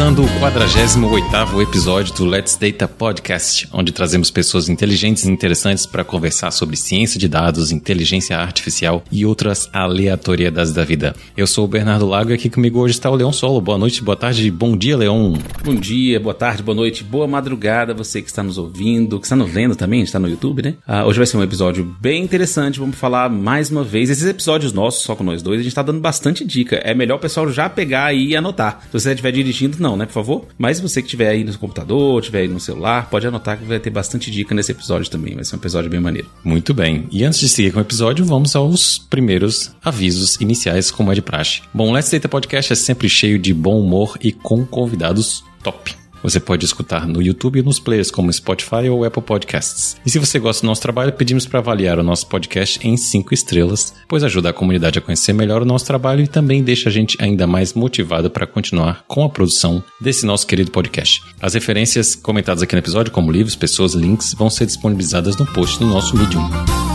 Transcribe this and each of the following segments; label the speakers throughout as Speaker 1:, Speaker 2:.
Speaker 1: começando o 48º episódio do Let's Data Podcast, onde trazemos pessoas inteligentes e interessantes para conversar sobre ciência de dados, inteligência artificial e outras aleatoriedades da vida. Eu sou o Bernardo Lago e aqui comigo hoje está o Leão Solo. Boa noite, boa tarde, bom dia, Leão.
Speaker 2: Bom dia, boa tarde, boa noite, boa madrugada, você que está nos ouvindo, que está nos vendo também, está no YouTube, né? Uh, hoje vai ser um episódio bem interessante, vamos falar mais uma vez. Esses episódios nossos, só com nós dois, a gente está dando bastante dica. É melhor o pessoal já pegar e anotar. Se você estiver dirigindo, não, né, por favor? Mas você que estiver aí no computador, estiver aí no celular, pode anotar que vai ter bastante dica nesse episódio também. Vai ser um episódio bem maneiro.
Speaker 1: Muito bem. E antes de seguir com o episódio, vamos aos primeiros avisos iniciais, como é de praxe. Bom, o Let's Data Podcast é sempre cheio de bom humor e com convidados top. Você pode escutar no YouTube e nos players como Spotify ou Apple Podcasts. E se você gosta do nosso trabalho, pedimos para avaliar o nosso podcast em 5 estrelas, pois ajuda a comunidade a conhecer melhor o nosso trabalho e também deixa a gente ainda mais motivado para continuar com a produção desse nosso querido podcast. As referências comentadas aqui no episódio, como livros, pessoas, links, vão ser disponibilizadas no post do nosso Medium.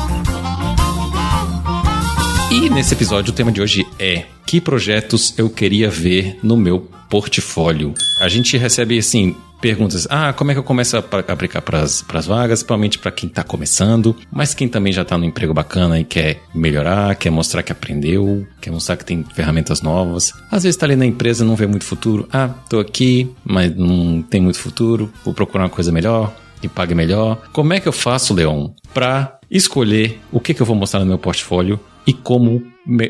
Speaker 1: E nesse episódio o tema de hoje é que projetos eu queria ver no meu portfólio. A gente recebe assim perguntas: ah, como é que eu começo a aplicar para as vagas? Provavelmente para quem está começando, mas quem também já está no emprego bacana e quer melhorar, quer mostrar que aprendeu, quer mostrar que tem ferramentas novas. Às vezes está ali na empresa, não vê muito futuro. Ah, tô aqui, mas não tem muito futuro, vou procurar uma coisa melhor. Que pague melhor. Como é que eu faço, Leon, para escolher o que, que eu vou mostrar no meu portfólio e como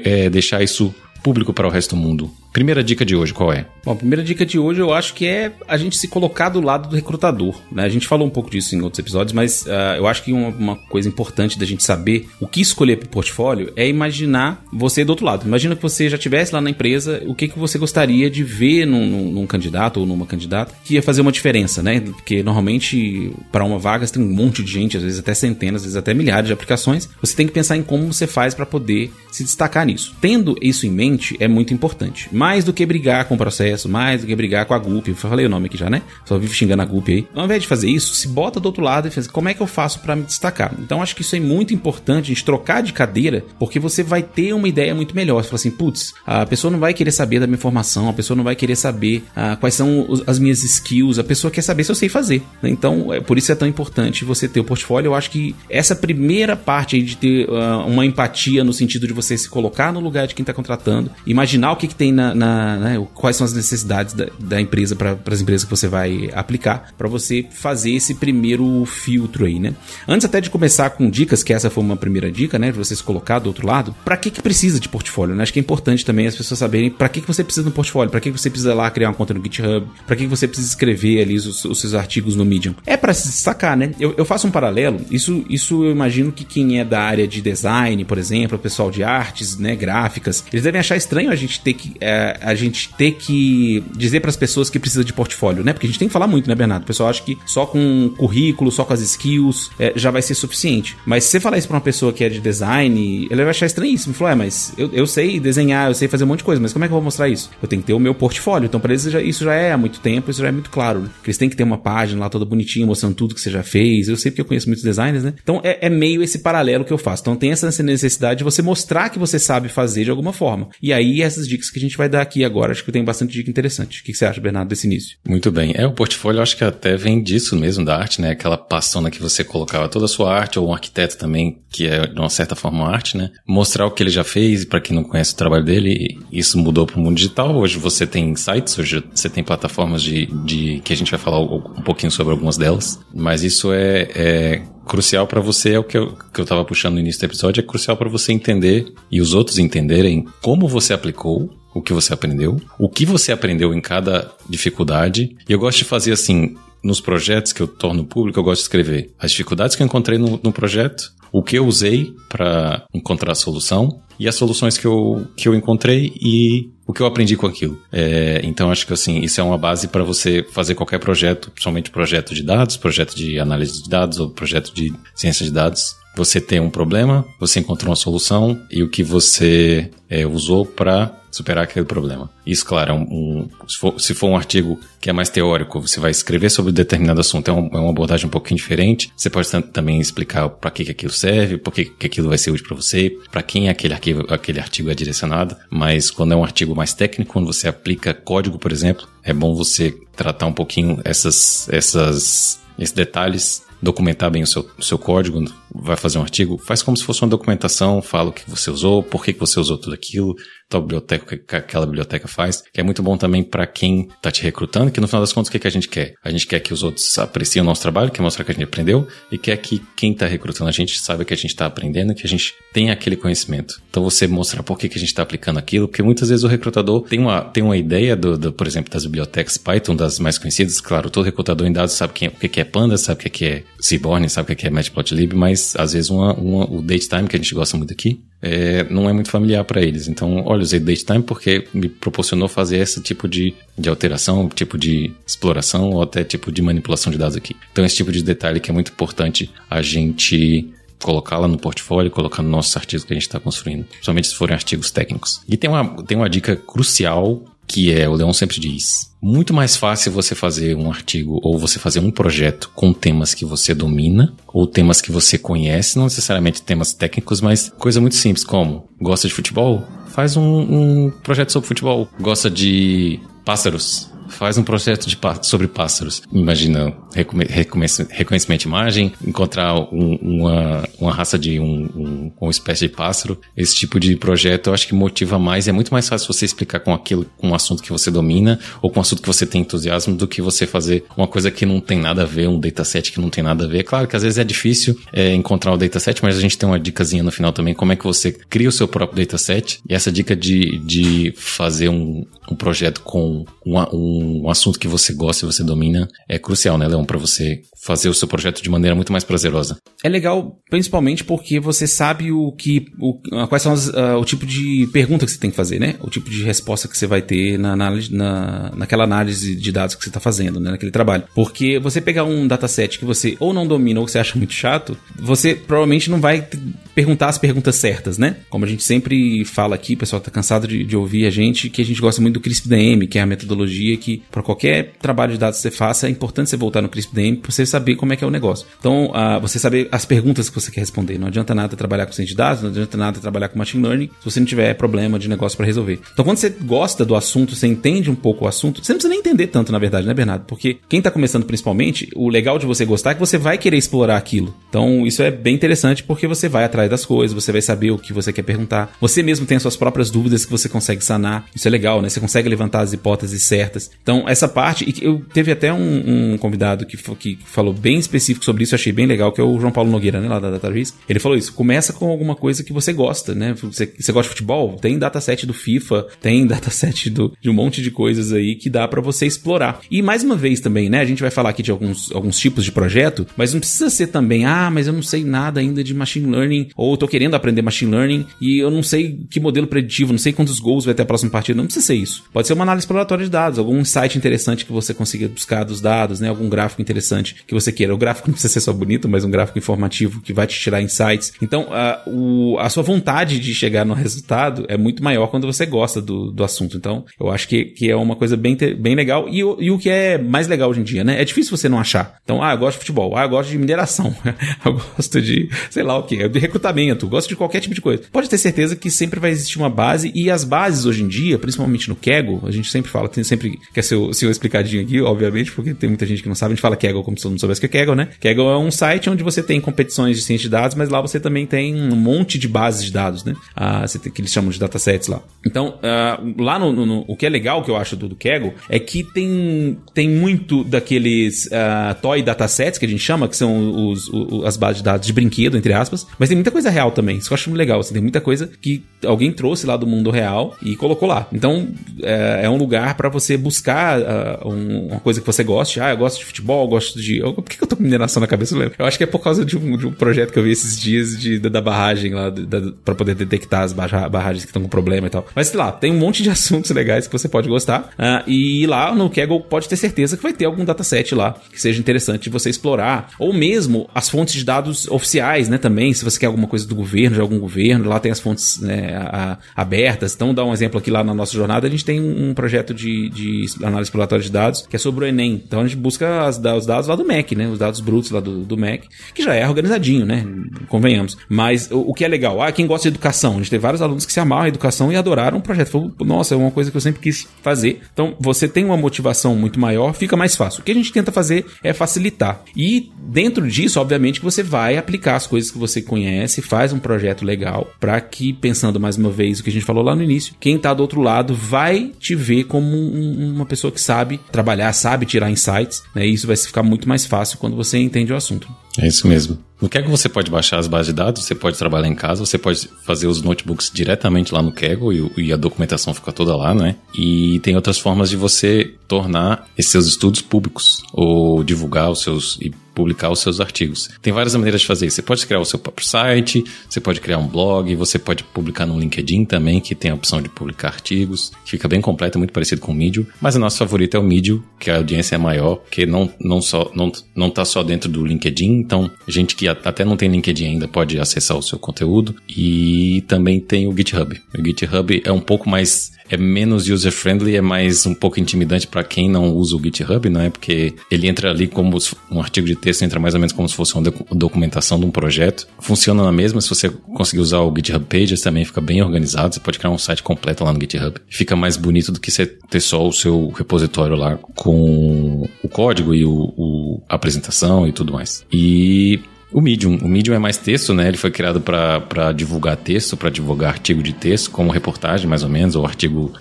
Speaker 1: é, deixar isso público para o resto do mundo? Primeira dica de hoje, qual é?
Speaker 2: Bom, a primeira dica de hoje eu acho que é a gente se colocar do lado do recrutador. Né? A gente falou um pouco disso em outros episódios, mas uh, eu acho que uma, uma, coisa importante da gente saber o que escolher para o portfólio é imaginar você do outro lado. Imagina que você já estivesse lá na empresa, o que, que você gostaria de ver num, num, num, candidato ou numa candidata que ia fazer uma diferença, né? Porque normalmente para uma vaga você tem um monte de gente, às vezes até centenas, às vezes até milhares de aplicações. Você tem que pensar em como você faz para poder se destacar nisso. Tendo isso em mente é muito importante. Mais do que brigar com o processo, mais do que brigar com a GUP. Eu falei o nome aqui já, né? Só vivo xingando a GUP aí. Ao invés de fazer isso, se bota do outro lado e faz como é que eu faço para me destacar. Então acho que isso é muito importante, a gente trocar de cadeira, porque você vai ter uma ideia muito melhor. Você fala assim, putz, a pessoa não vai querer saber da minha formação, a pessoa não vai querer saber ah, quais são as minhas skills, a pessoa quer saber se eu sei fazer. Então, é, por isso é tão importante você ter o portfólio. Eu acho que essa primeira parte de ter uh, uma empatia no sentido de você se colocar no lugar de quem está contratando, imaginar o que, que tem na, na né, quais são as necessidades da, da empresa para as empresas que você vai aplicar, para você fazer esse primeiro filtro aí, né? Antes até de começar com dicas, que essa foi uma primeira dica, né, de você se colocar do outro lado, para que que precisa de portfólio? Né? Acho que é importante também as pessoas saberem para que que você precisa de um portfólio, para que que você precisa lá criar uma conta no GitHub, para que que você precisa escrever ali os, os seus artigos no Medium. É para se destacar, né? Eu, eu faço um paralelo, isso, isso eu imagino que quem é da área de design, por exemplo, o pessoal de artes, né, gráficas, eles devem achar estranho a gente ter que é, a gente ter que dizer para as pessoas que precisa de portfólio, né? Porque a gente tem que falar muito, né, Bernardo? O pessoal acha que só com currículo, só com as skills é, já vai ser suficiente. Mas se você falar isso para uma pessoa que é de design, ele vai achar estranhíssimo. Falou, é, mas eu, eu sei desenhar, eu sei fazer um monte de coisa, mas como é que eu vou mostrar isso? Eu tenho que ter o meu portfólio. Então, para eles já, isso já é há muito tempo, isso já é muito claro. Né? Que eles têm que ter uma página lá toda bonitinha, mostrando tudo que você já fez. Eu sei porque eu conheço muitos designers, né? Então, é, é meio esse paralelo que eu faço. Então, tem essa necessidade de você mostrar que você sabe fazer de alguma forma. E aí, essas dicas que a gente vai dar aqui agora, acho que tem bastante dica interessante. O que você acha, Bernardo, desse início?
Speaker 1: Muito bem. É, o portfólio acho que até vem disso mesmo, da arte, né? Aquela passona que você colocava toda a sua arte, ou um arquiteto também, que é de uma certa forma arte, né? Mostrar o que ele já fez, para quem não conhece o trabalho dele, isso mudou para o mundo digital. Hoje você tem sites, hoje você tem plataformas de, de que a gente vai falar um pouquinho sobre algumas delas, mas isso é, é crucial para você é o que eu, que eu tava puxando no início do episódio, é crucial para você entender e os outros entenderem como você aplicou o que você aprendeu, o que você aprendeu em cada dificuldade. E eu gosto de fazer assim, nos projetos que eu torno público, eu gosto de escrever as dificuldades que eu encontrei no, no projeto, o que eu usei para encontrar a solução e as soluções que eu, que eu encontrei e o que eu aprendi com aquilo. É, então acho que assim isso é uma base para você fazer qualquer projeto, principalmente projeto de dados, projeto de análise de dados ou projeto de ciência de dados, Você tem um problema, você encontrou uma solução e o que você é, usou para superar aquele problema. Isso, claro, é um, um se, for, se, for, um artigo que é mais teórico, você vai escrever sobre determinado assunto, é, um, é uma abordagem um pouquinho diferente. Você pode também explicar para que, que aquilo serve, por que, que aquilo vai ser útil para você, para quem aquele, arquivo, aquele artigo é direcionado. Mas quando é um artigo mais técnico, quando você aplica código, por exemplo, é bom você tratar um pouquinho essas, essas, esses detalhes documentar bem o seu, o seu código, vai fazer um artigo, faz como se fosse uma documentação, fala o que você usou, por que você usou tudo aquilo, tal biblioteca, que aquela biblioteca faz, que é muito bom também para quem está te recrutando, que no final das contas o que, que a gente quer? A gente quer que os outros apreciem o nosso trabalho, quer mostrar que a gente aprendeu e quer que quem está recrutando a gente saiba que a gente está aprendendo, que a gente tem aquele conhecimento. Então você mostrar por que, que a gente está aplicando aquilo, porque muitas vezes o recrutador tem uma, tem uma ideia, do, do, por exemplo, das bibliotecas Python, das mais conhecidas, claro, todo recrutador em dados sabe quem, o que, que é Panda, sabe o que, é Seaborn, sabe o que é Matplotlib, mas às vezes uma, uma, o datetime, que a gente gosta muito aqui, é, não é muito familiar para eles. Então, olha, usei datetime porque me proporcionou fazer esse tipo de, de alteração, tipo de exploração ou até tipo de manipulação de dados aqui. Então, esse tipo de detalhe que é muito importante a gente colocar lá no portfólio, colocar nos nossos artigos que a gente está construindo, principalmente se forem artigos técnicos. E tem uma, tem uma dica crucial que é, o Leon sempre diz, muito mais fácil você fazer um artigo ou você fazer um projeto com temas que você domina ou temas que você conhece, não necessariamente temas técnicos, mas coisa muito simples como gosta de futebol? Faz um, um projeto sobre futebol. Gosta de pássaros? faz um projeto de, sobre pássaros. Imagina reconhecimento de imagem, encontrar um, uma, uma raça de um, um, uma espécie de pássaro. Esse tipo de projeto eu acho que motiva mais. É muito mais fácil você explicar com aquilo, com um assunto que você domina ou com um assunto que você tem entusiasmo do que você fazer uma coisa que não tem nada a ver, um dataset que não tem nada a ver. Claro que às vezes é difícil é, encontrar o dataset, mas a gente tem uma dicasinha no final também, como é que você cria o seu próprio dataset. E essa dica de, de fazer um, um projeto com um, um, assunto que você gosta e você domina é crucial, né, Leon, para você fazer o seu projeto de maneira muito mais prazerosa.
Speaker 2: É legal, principalmente porque você sabe o que, o, quais são as, uh, o tipo de pergunta que você tem que fazer, né? O tipo de resposta que você vai ter na, na, na naquela análise de dados que você está fazendo, né? Naquele trabalho. Porque você pegar um dataset que você ou não domina ou que você acha muito chato, você provavelmente não vai perguntar as perguntas certas, né? Como a gente sempre fala aqui, o pessoal tá cansado de, de ouvir a gente, que a gente gosta muito do CRISP-DM, que é a metodologia que, para qualquer trabalho de dados que você faça, é importante você voltar no CRISP-DM para você saber como é que é o negócio. Então, uh, você saber as perguntas que você quer responder. Não adianta nada trabalhar com ciência de dados, não adianta nada trabalhar com machine learning se você não tiver problema de negócio para resolver. Então, quando você gosta do assunto, você entende um pouco o assunto, você não precisa nem entender tanto, na verdade, né, Bernardo? Porque quem está começando principalmente, o legal de você gostar é que você vai querer explorar aquilo. Então, isso é bem interessante porque você vai atrás das coisas, você vai saber o que você quer perguntar. Você mesmo tem as suas próprias dúvidas que você consegue sanar. Isso é legal, né? Você consegue levantar as hipóteses certas. Então, essa parte, e eu teve até um, um convidado que, que falou bem específico sobre isso, achei bem legal, que é o João Paulo Nogueira, né, lá da DataRisk. Ele falou isso: começa com alguma coisa que você gosta, né? Você, você gosta de futebol? Tem dataset do FIFA, tem dataset do, de um monte de coisas aí que dá para você explorar. E mais uma vez também, né? A gente vai falar aqui de alguns, alguns tipos de projeto, mas não precisa ser também, ah, mas eu não sei nada ainda de machine learning, ou tô querendo aprender machine learning e eu não sei que modelo preditivo, não sei quantos gols vai ter a próxima partida. Não precisa ser isso. Pode ser uma análise exploratória de dados, algum insight interessante que você consiga buscar dos dados, né? Algum gráfico interessante que você queira. O gráfico não precisa ser só bonito, mas um gráfico informativo que vai te tirar insights. Então, a, o, a sua vontade de chegar no resultado é muito maior quando você gosta do, do assunto. Então, eu acho que, que é uma coisa bem, bem legal. E, e o que é mais legal hoje em dia, né? É difícil você não achar. Então, ah, eu gosto de futebol, ah, eu gosto de mineração, eu gosto de, sei lá o que, de recrutamento, gosto de qualquer tipo de coisa. Pode ter certeza que sempre vai existir uma base e as bases hoje em dia, principalmente no Kaggle, a gente sempre fala, tem sempre quer ser o senhor explicadinho aqui, obviamente, porque tem muita gente que não sabe, gente fala Kaggle como se todo mundo soubesse que é Kaggle, né? Kaggle é um site onde você tem competições de ciência de dados, mas lá você também tem um monte de bases de dados, né? Ah, tem, que eles chamam de datasets lá. Então, ah, lá no, no, no, o que é legal que eu acho do, do Kaggle é que tem, tem muito daqueles ah, toy datasets que a gente chama, que são os, os, as bases de dados de brinquedo, entre aspas, mas tem muita coisa real também. Isso eu acho muito legal. Você tem muita coisa que alguém trouxe lá do mundo real e colocou lá. Então, é, é um lugar para você buscar uh, um, uma coisa que você goste. Ah, eu gosto de futebol, eu gosto de Eu, por que eu tô com mineração na cabeça? Eu, lembro. eu acho que é por causa de um, de um projeto que eu vi esses dias de, da, da barragem lá, da, pra poder detectar as barragens que estão com problema e tal. Mas sei lá, tem um monte de assuntos legais que você pode gostar. Uh, e lá no Kaggle pode ter certeza que vai ter algum dataset lá que seja interessante de você explorar. Ou mesmo as fontes de dados oficiais, né? Também, se você quer alguma coisa do governo, de algum governo, lá tem as fontes né, a, abertas. Então, dá um exemplo aqui lá na nossa jornada, a gente tem um projeto de, de análise exploratória de dados que é sobre o Enem. Então, a gente busca as, os dados lá do MEC, né? Os dados brutos lá do, do MEC, que já é organizadinho, né? Convenhamos. Mas o, o que é legal, ah, quem gosta de educação, a gente tem vários alunos que se amaram a educação e adoraram o projeto. Falou, nossa, é uma coisa que eu sempre quis fazer. Então, você tem uma motivação muito maior, fica mais fácil. O que a gente tenta fazer é facilitar. E dentro disso, obviamente, que você vai aplicar as coisas que você conhece, faz um projeto legal, para que, pensando mais uma vez o que a gente falou lá no início, quem tá do outro lado vai te ver como um, uma pessoa que sabe trabalhar, sabe tirar insights, né? E isso vai ficar muito mais fácil quando você entende o assunto.
Speaker 1: É isso mesmo. No Kaggle você pode baixar as bases de dados, você pode trabalhar em casa, você pode fazer os notebooks diretamente lá no Kaggle e, e, a documentação fica toda lá, né? E tem outras formas de você tornar esses seus estudos públicos ou divulgar os seus e publicar os seus artigos. Tem várias maneiras de fazer isso. Você pode criar o seu próprio site, você pode criar um blog, você pode publicar no LinkedIn também, que tem a opção de publicar artigos. Fica bem completo, muito parecido com o Medium. Mas o nosso favorito é o Medium, que a audiência é maior, porque não, não, só, não, não tá só dentro do LinkedIn, então gente que até não tem LinkedIn ainda pode acessar o seu conteúdo. E também tem o GitHub. O GitHub é um pouco mais é menos user-friendly, é mais um pouco intimidante para quem não usa o GitHub, não é? Porque ele entra ali como um artigo de texto, entra mais ou menos como se fosse uma documentação de um projeto. Funciona na mesma, se você conseguir usar o GitHub Pages também fica bem organizado, você pode criar um site completo lá no GitHub. Fica mais bonito do que você ter só o seu repositório lá com o código e o, o a apresentação e tudo mais. E o Medium. O Medium é mais texto, né? Ele foi criado para divulgar texto, para divulgar artigo de texto, como reportagem, mais ou menos, ou artigo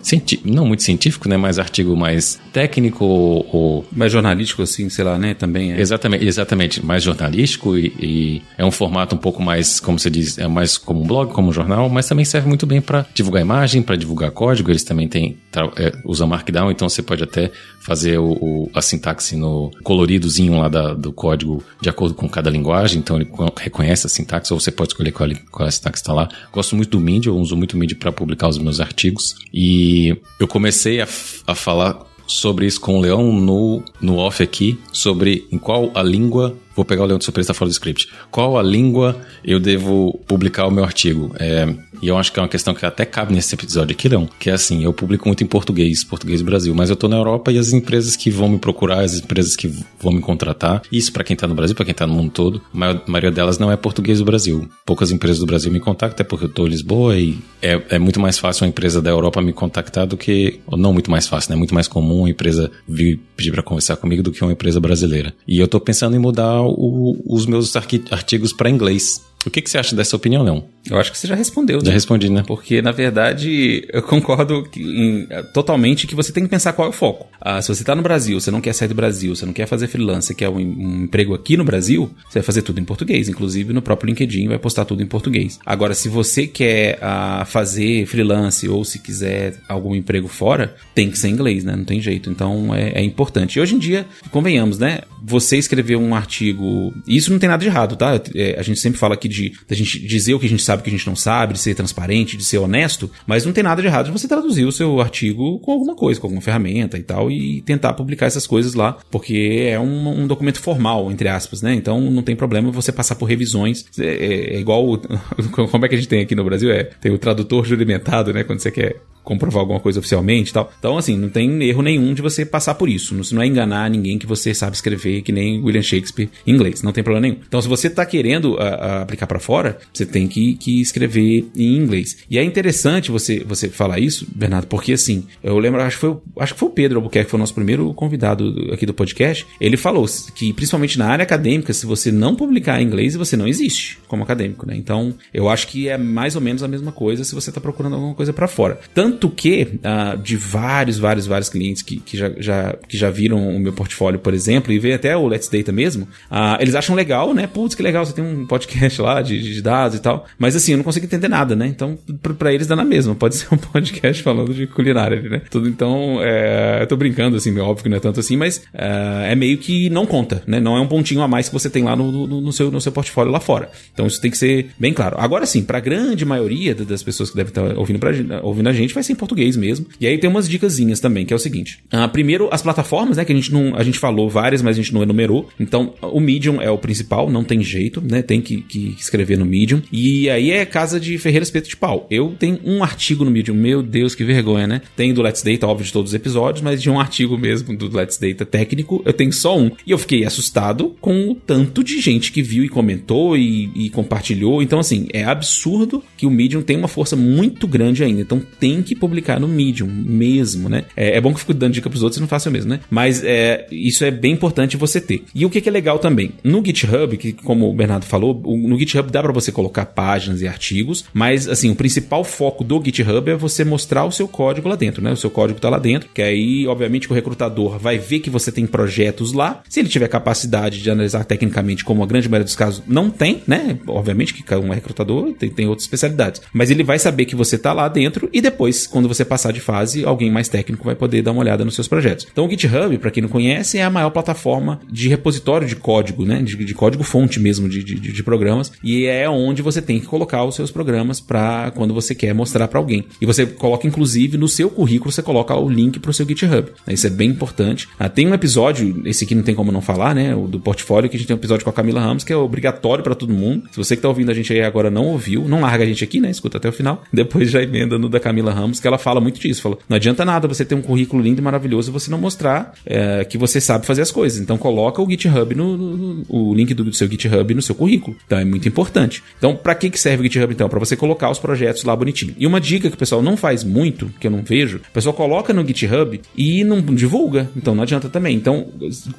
Speaker 1: não muito científico, né? Mas artigo mais técnico ou, ou...
Speaker 2: Mais jornalístico, assim, sei lá, né? Também é.
Speaker 1: Exatamente, exatamente. Mais jornalístico e, e, é um formato um pouco mais, como você diz, é mais como um blog, como um jornal, mas também serve muito bem para divulgar imagem, para divulgar código. Eles também têm, é, usam Markdown, então você pode até fazer o, o, a sintaxe no coloridozinho lá da, do código de acordo com cada linguagem então ele reconhece a sintaxe, ou você pode escolher qual, qual a sintaxe está lá. Gosto muito do Medium, eu uso muito o Medium para publicar os meus artigos. E eu comecei a, a falar sobre isso com o Leão no, no off aqui, sobre em qual a língua Vou pegar o Leão de Surpresa tá fora do script. Qual a língua eu devo publicar o meu artigo? É, e eu acho que é uma questão que até cabe nesse episódio aqui, Leão, que é assim, eu publico muito em português, português Brasil, mas eu tô na Europa e as empresas que vão me procurar, as empresas que vão me contratar, isso para quem tá no Brasil, para quem tá no mundo todo, a maioria delas não é português do Brasil. Poucas empresas do Brasil me contactam, é porque eu tô em Lisboa e é, é muito mais fácil uma empresa da Europa me contactar do que, ou não muito mais fácil, né? Muito mais comum uma empresa vir pedir para conversar comigo do que uma empresa brasileira. E eu tô pensando em mudar o, os meus artigos para inglês. O que, que você acha dessa opinião, Leão?
Speaker 2: Eu acho que você já respondeu.
Speaker 1: Já né? respondi, né?
Speaker 2: Porque, na verdade, eu concordo em, totalmente que você tem que pensar qual é o foco. Ah, se você está no Brasil, você não quer sair do Brasil, você não quer fazer freelance, você quer um, um, emprego aqui no Brasil, você vai fazer tudo em português. Inclusive, no próprio LinkedIn vai postar tudo em português. Agora, se você quer ah, fazer freelance ou se quiser algum emprego fora, tem que ser inglês, né? Não tem jeito. Então, é, é importante. E hoje em dia, convenhamos, né? Você escrever um artigo... Isso não tem nada de errado, tá? É, a gente sempre fala aqui de, de a gente dizer o que a gente sabe, o que a gente não sabe, de ser transparente, de ser honesto, mas não tem nada de errado de você traduzir o seu artigo com alguma coisa, com alguma ferramenta e tal, e tentar publicar essas coisas lá, porque é um, um documento formal, entre aspas, né? Então não tem problema você passar por revisões. É, é, é igual. como é que a gente tem aqui no Brasil? É, tem o tradutor jurimentado, né? Quando você quer comprovar alguma coisa oficialmente e tal. Então, assim, não tem erro nenhum de você passar por isso. Não, não é enganar ninguém que você sabe escrever que nem William Shakespeare em inglês. Não tem problema nenhum. Então, se você está querendo a, a aplicar para fora, você tem que, que escrever em inglês. E é interessante você, você falar isso, Bernardo, porque assim, eu lembro, acho que foi, acho que foi o Pedro Albuquerque, que foi o nosso primeiro convidado aqui do podcast. Ele falou que, principalmente na área acadêmica, se você não publicar em inglês, você não existe como acadêmico, né? Então, eu acho que é mais ou menos a mesma coisa se você está procurando alguma coisa para fora. Tanto tanto que uh, de vários, vários, vários clientes que, que, já, já, que já viram o meu portfólio, por exemplo, e vê até o Let's Data mesmo, uh, eles acham legal, né? Putz, que legal, você tem um podcast lá de, de dados e tal. Mas assim, eu não consigo entender nada, né? Então, para eles dá na mesma. Pode ser um podcast falando de culinária, né? Tudo então, é, eu tô brincando, assim, óbvio que não é tanto assim, mas é, é meio que não conta, né? Não é um pontinho a mais que você tem lá no, no, no, seu, no seu portfólio lá fora. Então isso tem que ser bem claro. Agora sim, para a grande maioria das pessoas que devem estar ouvindo, pra, ouvindo a gente, vai em português mesmo. E aí tem umas dicasinhas também, que é o seguinte. Uh, primeiro, as plataformas, né? Que a gente não. A gente falou várias, mas a gente não enumerou. Então, o Medium é o principal, não tem jeito, né? Tem que, que escrever no Medium. E aí é casa de Ferreira Espeto de Pau. Eu tenho um artigo no Medium, meu Deus, que vergonha, né? Tem do Let's Data, óbvio, de todos os episódios, mas de um artigo mesmo do Let's Data técnico, eu tenho só um. E eu fiquei assustado com o tanto de gente que viu e comentou e, e compartilhou. Então, assim, é absurdo que o Medium tem uma força muito grande ainda. Então, tem que publicar no Medium mesmo, né? É, é bom que eu fico dando dica pros outros e não faço eu mesmo, né? Mas é, isso é bem importante você ter. E o que, que é legal também? No GitHub, que como o Bernardo falou, no GitHub dá para você colocar páginas e artigos, mas assim, o principal foco do GitHub é você mostrar o seu código lá dentro, né? O seu código tá lá dentro, que aí, obviamente, o recrutador vai ver que você tem projetos lá. Se ele tiver capacidade de analisar tecnicamente, como a grande maioria dos casos não tem, né? Obviamente que um recrutador tem, tem outras especialidades. Mas ele vai saber que você tá lá dentro e depois, quando você passar de fase, alguém mais técnico vai poder dar uma olhada nos seus projetos. Então o GitHub, para quem não conhece, é a maior plataforma de repositório de código, né? De, de código fonte mesmo de, de, de, programas. E é onde você tem que colocar os seus programas para quando você quer mostrar para alguém. E você coloca, inclusive, no seu currículo, você coloca o link para o seu GitHub. Isso é bem importante. Ah, tem um episódio, esse aqui não tem como não falar, né? O do portfólio, que a gente tem um episódio com a Camila Ramos, que é obrigatório para todo mundo. Se você que tá ouvindo a gente aí agora não ouviu, não larga a gente aqui, né? Escuta até o final. Depois já emenda no da Camila Ramos, que ela fala muito disso. Fala, não adianta nada você ter um currículo lindo e maravilhoso e você não mostrar é, que você sabe fazer as coisas. Então coloca o GitHub no, no, o link do seu GitHub no seu currículo. Então é muito importante. Então, para que, que serve o GitHub então? Para você colocar os projetos lá bonitinho. E uma dica que o pessoal não faz muito, que eu não vejo, o pessoal coloca no GitHub e não divulga. Então não adianta também. Então,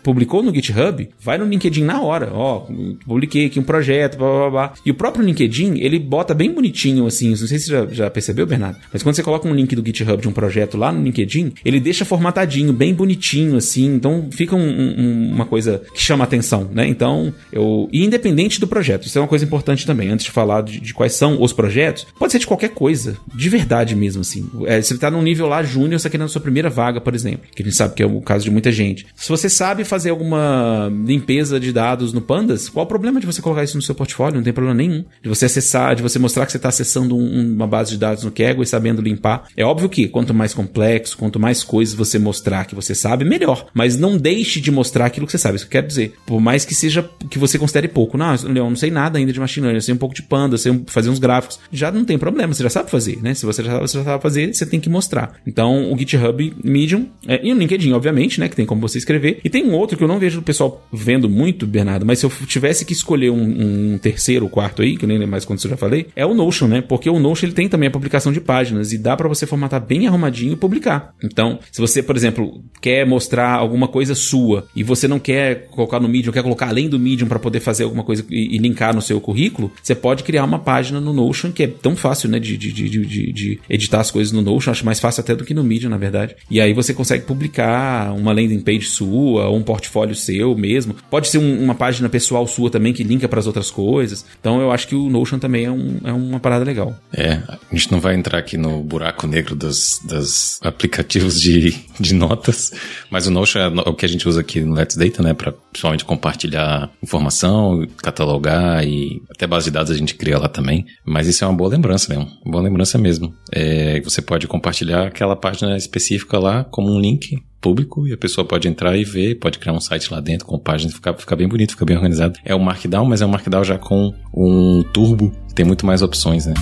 Speaker 2: publicou no GitHub, vai no LinkedIn na hora. Ó, publiquei aqui um projeto, blá blá blá. E o próprio LinkedIn, ele bota bem bonitinho assim. Não sei se já, já percebeu, Bernardo, mas quando você coloca um link do GitHub de um projeto lá no LinkedIn, ele deixa formatadinho, bem bonitinho assim. Então fica um, um, uma coisa que chama atenção, né? Então, eu. E independente do projeto, isso é uma coisa importante também. Antes de falar de, de quais são os projetos, pode ser de qualquer coisa, de verdade mesmo, assim. É, você tá num nível lá júnior, você tá querendo a sua primeira vaga, por exemplo, que a gente sabe que é o caso de muita gente. Se você sabe fazer alguma limpeza de dados no Pandas, qual o problema de você colocar isso no seu portfólio? Não tem problema nenhum. De você acessar, de você mostrar que você está acessando um, uma base de dados no Kaggle e sabendo limpar. É óbvio que quanto mais complexo, quanto mais coisas você mostrar que você sabe, melhor. Mas não deixe de mostrar aquilo que você sabe. Isso que eu quero dizer. Por mais que seja que você considere pouco. Não, Leon, não sei nada ainda de machine learning, eu sei um pouco de Panda, sei fazer uns gráficos. Já não tem problema, você já sabe fazer, né? Se você já, você já sabe fazer, você tem que mostrar. Então, o GitHub Medium é, e o LinkedIn, obviamente, né? Que tem como você escrever. E tem um outro que eu não vejo o pessoal vendo muito, Bernardo, mas se eu tivesse que escolher um, um terceiro ou quarto aí, que eu nem lembro mais quando eu já falei, é o Notion, né? Porque o Notion ele tem também a publicação de páginas e dá para você formatar bem arrumadinho e publicar. Então, se você, por exemplo, quer mostrar alguma coisa sua e você não quer colocar no Medium, quer colocar além do Medium para poder fazer alguma coisa e, e, linkar no seu currículo, você pode criar uma página no Notion que é tão fácil, né, de, de, de, de, editar as coisas no Notion, acho mais fácil até do que no Medium, na verdade. E aí você consegue publicar uma landing page sua, um portfólio seu mesmo. Pode ser um, uma página pessoal sua também que linka para as outras coisas. Então eu acho que o Notion também é, um, é uma parada legal.
Speaker 1: É, a gente não vai entrar aqui no buraco negro dos, dos aplicativos de, de notas, mas o Notion é o que a gente usa aqui no Let's Data, né, para principalmente compartilhar informação, catalogar e até base de dados a gente cria lá também. Mas isso é uma boa lembrança, né? Uma boa lembrança mesmo. É, você pode compartilhar aquela página específica lá como um link público e a pessoa pode entrar e ver, pode criar um site lá dentro com páginas, fica, fica bem bonito, fica bem organizado. É o Markdown, mas é um Markdown já com um turbo, tem muito mais opções, né?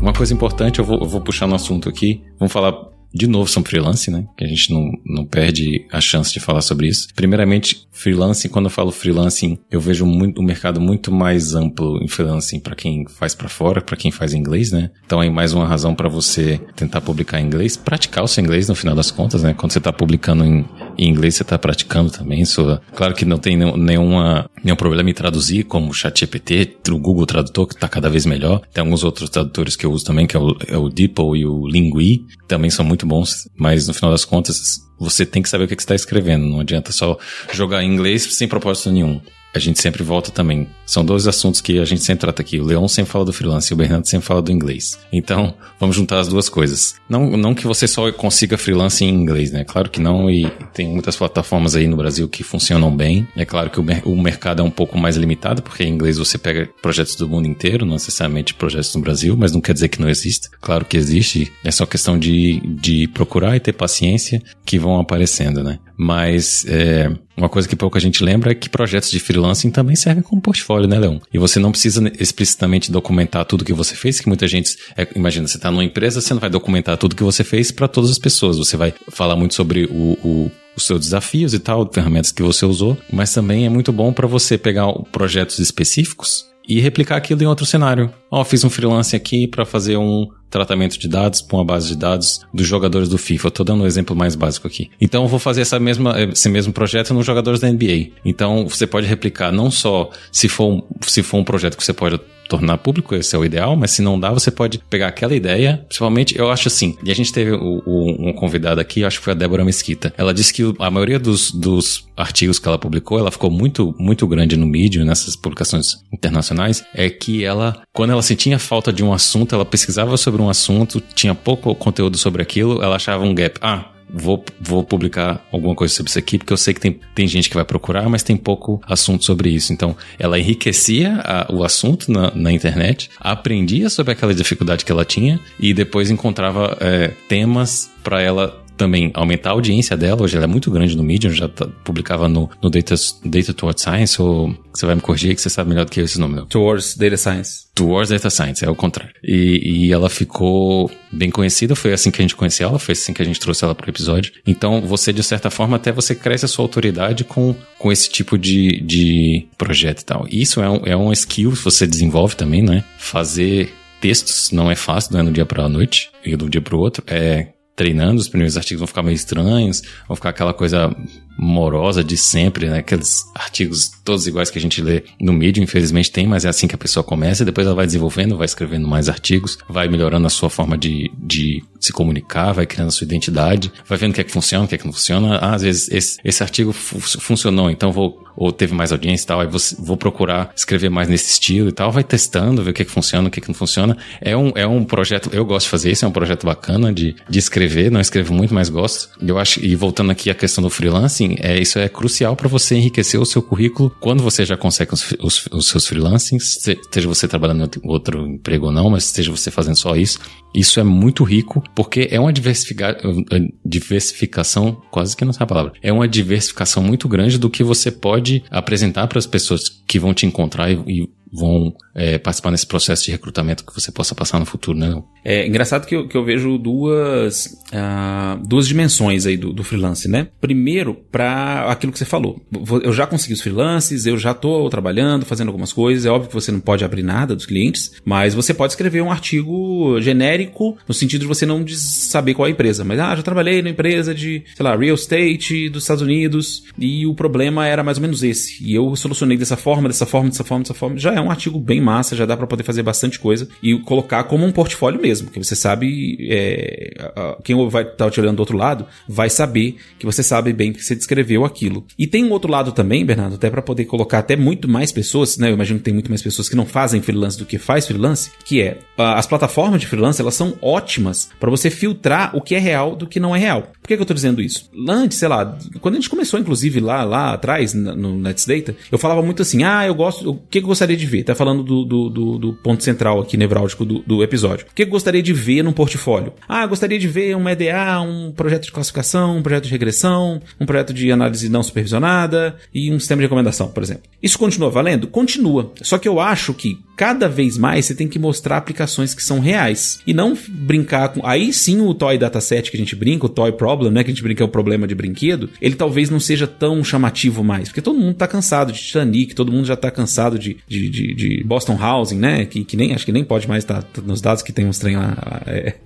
Speaker 1: Uma coisa importante, eu vou, eu vou puxar no assunto aqui. Vamos falar de novo sobre freelance, né? Que a gente não, não perde a chance de falar sobre isso. Primeiramente, freelancing, quando eu falo freelancing, eu vejo muito, um mercado muito mais amplo em freelancing para quem faz para fora, para quem faz inglês, né? Então é mais uma razão para você tentar publicar em inglês, praticar o seu inglês no final das contas, né? Quando você está publicando em, em inglês você está praticando também. Sua, claro que não tem nenhuma, nenhum problema em traduzir, como o ChatGPT, o Google Tradutor, que está cada vez melhor. Tem alguns outros tradutores que eu uso também, que é o, é o e o Lingui, também são muito bons, mas no final das contas você tem que saber o que, que você está escrevendo. Não adianta só jogar em inglês sem propósito nenhum a gente sempre volta também. São dois assuntos que a gente sempre trata aqui. O Leon sempre fala do freelance e o Bernardo sempre fala do inglês. Então, vamos juntar as duas coisas. Não, não que você só consiga freelance em inglês, né? Claro que não, e tem muitas plataformas aí no Brasil que funcionam bem. É claro que o, o mercado é um pouco mais limitado, porque em inglês você pega projetos do mundo inteiro, não necessariamente projetos no Brasil, mas não quer dizer que não exista. Claro que existe, é só questão de, de procurar e ter paciência que vão aparecendo, né? Mas é, uma coisa que pouca gente lembra é que projetos de freelancing também servem como portfólio, né, Leão? E você não precisa explicitamente documentar tudo que você fez, que muita gente. É, imagina, você está numa empresa, você não vai documentar tudo que você fez para todas as pessoas. Você vai falar muito sobre o, o os seus desafios e tal, ferramentas que você usou, mas também é muito bom para você pegar projetos específicos e replicar aquilo em outro cenário. Ó, oh, fiz um freelance aqui para fazer um tratamento de dados para uma base de dados dos jogadores do FIFA. Estou dando um exemplo mais básico aqui. Então, eu vou fazer essa mesma, esse mesmo projeto nos jogadores da NBA. Então, você pode replicar não só se for, se for um projeto que você pode tornar público, esse é o ideal, mas se não dá, você pode pegar aquela ideia, principalmente, eu acho assim, e a gente teve o, o, um convidado aqui, acho que foi a Débora Mesquita, ela disse que a maioria dos, dos artigos que ela publicou, ela ficou muito, muito grande no mídia, nessas publicações internacionais, é que ela, quando ela sentia falta de um assunto, ela pesquisava sobre um assunto, tinha pouco conteúdo sobre aquilo, ela achava um gap. Ah, vou, vou publicar alguma coisa sobre isso aqui, porque eu sei que tem, tem gente que vai procurar, mas tem pouco assunto sobre isso. Então, ela enriquecia a, o assunto na, na, internet, aprendia sobre aquela dificuldade que ela tinha e depois encontrava é, temas para ela também aumentar a audiência dela. Hoje ela é muito grande no Medium, já tá, publicava no, no Data, Data Towards Science, ou você vai me corrigir que você sabe melhor do que eu esse nome. Não.
Speaker 2: Towards Data Science.
Speaker 1: Towards Data Science, é o contrário. E, e ela ficou bem conhecida, foi assim que a gente conheceu ela, foi assim que a gente trouxe ela para o episódio. Então, você, de certa forma, até você cresce a sua autoridade com, com esse tipo de, de projeto e tal. Isso é um, é um skill que você desenvolve também, né? Fazer textos não é fácil, não é no dia para a noite e do dia para o outro. É treinando, os primeiros artigos vão ficar meio estranhos, vão ficar aquela coisa morosa de sempre, né? Aqueles artigos todos iguais que a gente lê no mídia, infelizmente tem, mas é assim que a pessoa começa e depois ela vai desenvolvendo, vai escrevendo mais artigos, vai melhorando a sua forma de, de se comunicar, vai criando a sua identidade, vai vendo o que é que funciona, o que é que não funciona. Ah, às vezes esse, esse artigo funcionou, então vou, ou teve mais audiência e tal, aí vou, vou procurar escrever mais nesse estilo e tal, vai testando, ver o que é que funciona, o que é que não funciona. É um, é um projeto, eu gosto de fazer isso, é um projeto bacana de, de escrever, não escrevo muito, mas gosto. Eu acho, e voltando aqui à questão do freelancing, é, isso é crucial para você enriquecer o seu currículo quando você já consegue os, os, os seus freelancings, seja você trabalhando em outro emprego ou não, mas seja você fazendo só isso. Isso é muito rico, porque é uma diversifica, diversificação, quase que não sei a palavra, é uma diversificação muito grande do que você pode apresentar para as pessoas que vão te encontrar e, e vão é, participar nesse processo de recrutamento que você possa passar no futuro, né?
Speaker 2: É engraçado que eu, que eu vejo duas, uh, duas dimensões aí do, do freelance, né? Primeiro, para aquilo que você falou. Eu já consegui os freelances, eu já estou trabalhando, fazendo algumas coisas. É óbvio que você não pode abrir nada dos clientes, mas você pode escrever um artigo genérico no sentido de você não saber qual é a empresa. Mas, ah, já trabalhei na empresa de, sei lá, real estate dos Estados Unidos e o problema era mais ou menos esse. E eu solucionei dessa forma, dessa forma, dessa forma, dessa forma. Já é um artigo bem massa, já dá para poder fazer bastante coisa e colocar como um portfólio mesmo, que você sabe, é, quem vai estar tá te olhando do outro lado vai saber que você sabe bem que você descreveu aquilo. E tem um outro lado também, Bernardo, até para poder colocar até muito mais pessoas, né? Eu imagino que tem muito mais pessoas que não fazem freelance do que faz freelance, que é as plataformas de freelance, elas são ótimas para você filtrar o que é real do que não é real. Por que, que eu tô dizendo isso? Antes, sei lá, quando a gente começou, inclusive, lá, lá atrás, no Nets Data, eu falava muito assim, ah, eu gosto, o que, que eu gostaria de ver? Tá falando do, do, do, do ponto central aqui, nevrálgico do, do episódio. O que gostaria de ver num portfólio? Ah, gostaria de ver um EDA, um projeto de classificação, um projeto de regressão, um projeto de análise não supervisionada e um sistema de recomendação, por exemplo. Isso continua valendo? Continua. Só que eu acho que cada vez mais você tem que mostrar aplicações que são reais e não brincar com. Aí sim o toy dataset que a gente brinca, o toy problem, né? Que a gente brinca é o problema de brinquedo, ele talvez não seja tão chamativo mais, porque todo mundo tá cansado de Titanic, todo mundo já tá cansado de, de, de, de Boston Housing, né? Que, que nem acho que nem pode mais estar tá, nos dados que tem uns trem lá é,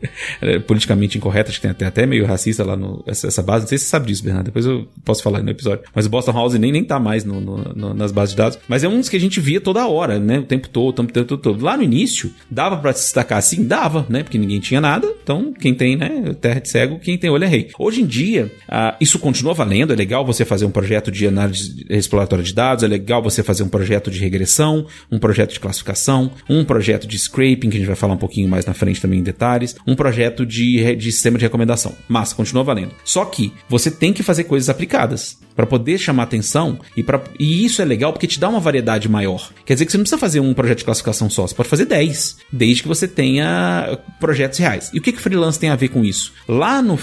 Speaker 2: é, politicamente incorreto, acho que tem até, até meio racista lá no essa, essa, base. Não sei se você sabe disso, Bernardo. Depois eu posso falar no episódio. Mas o Boston Housing nem, nem tá mais no, no, no, nas bases de dados. Mas é um dos que a gente via toda hora, né? O tempo todo, o tempo todo. Lá no início, dava para se destacar assim? Dava, né? Porque ninguém tinha nada. Então, quem tem, né? Terra de cego, quem tem olho é rei. Hoje em dia, ah, isso continua valendo. É legal você fazer um projeto de análise exploratória de dados, é legal você fazer um projeto de regressão, um projeto de classificação, um projeto de scraping, que a gente vai falar um pouquinho mais na frente também em detalhes, um projeto de, de sistema de recomendação. Mas continua valendo. Só que você tem que fazer coisas aplicadas para poder chamar atenção e, pra, e isso é legal porque te dá uma variedade maior. Quer dizer que você não precisa fazer um projeto de classificação só, você pode fazer 10, desde que você tenha projetos reais. E o que que freelance tem a ver com isso? Lá no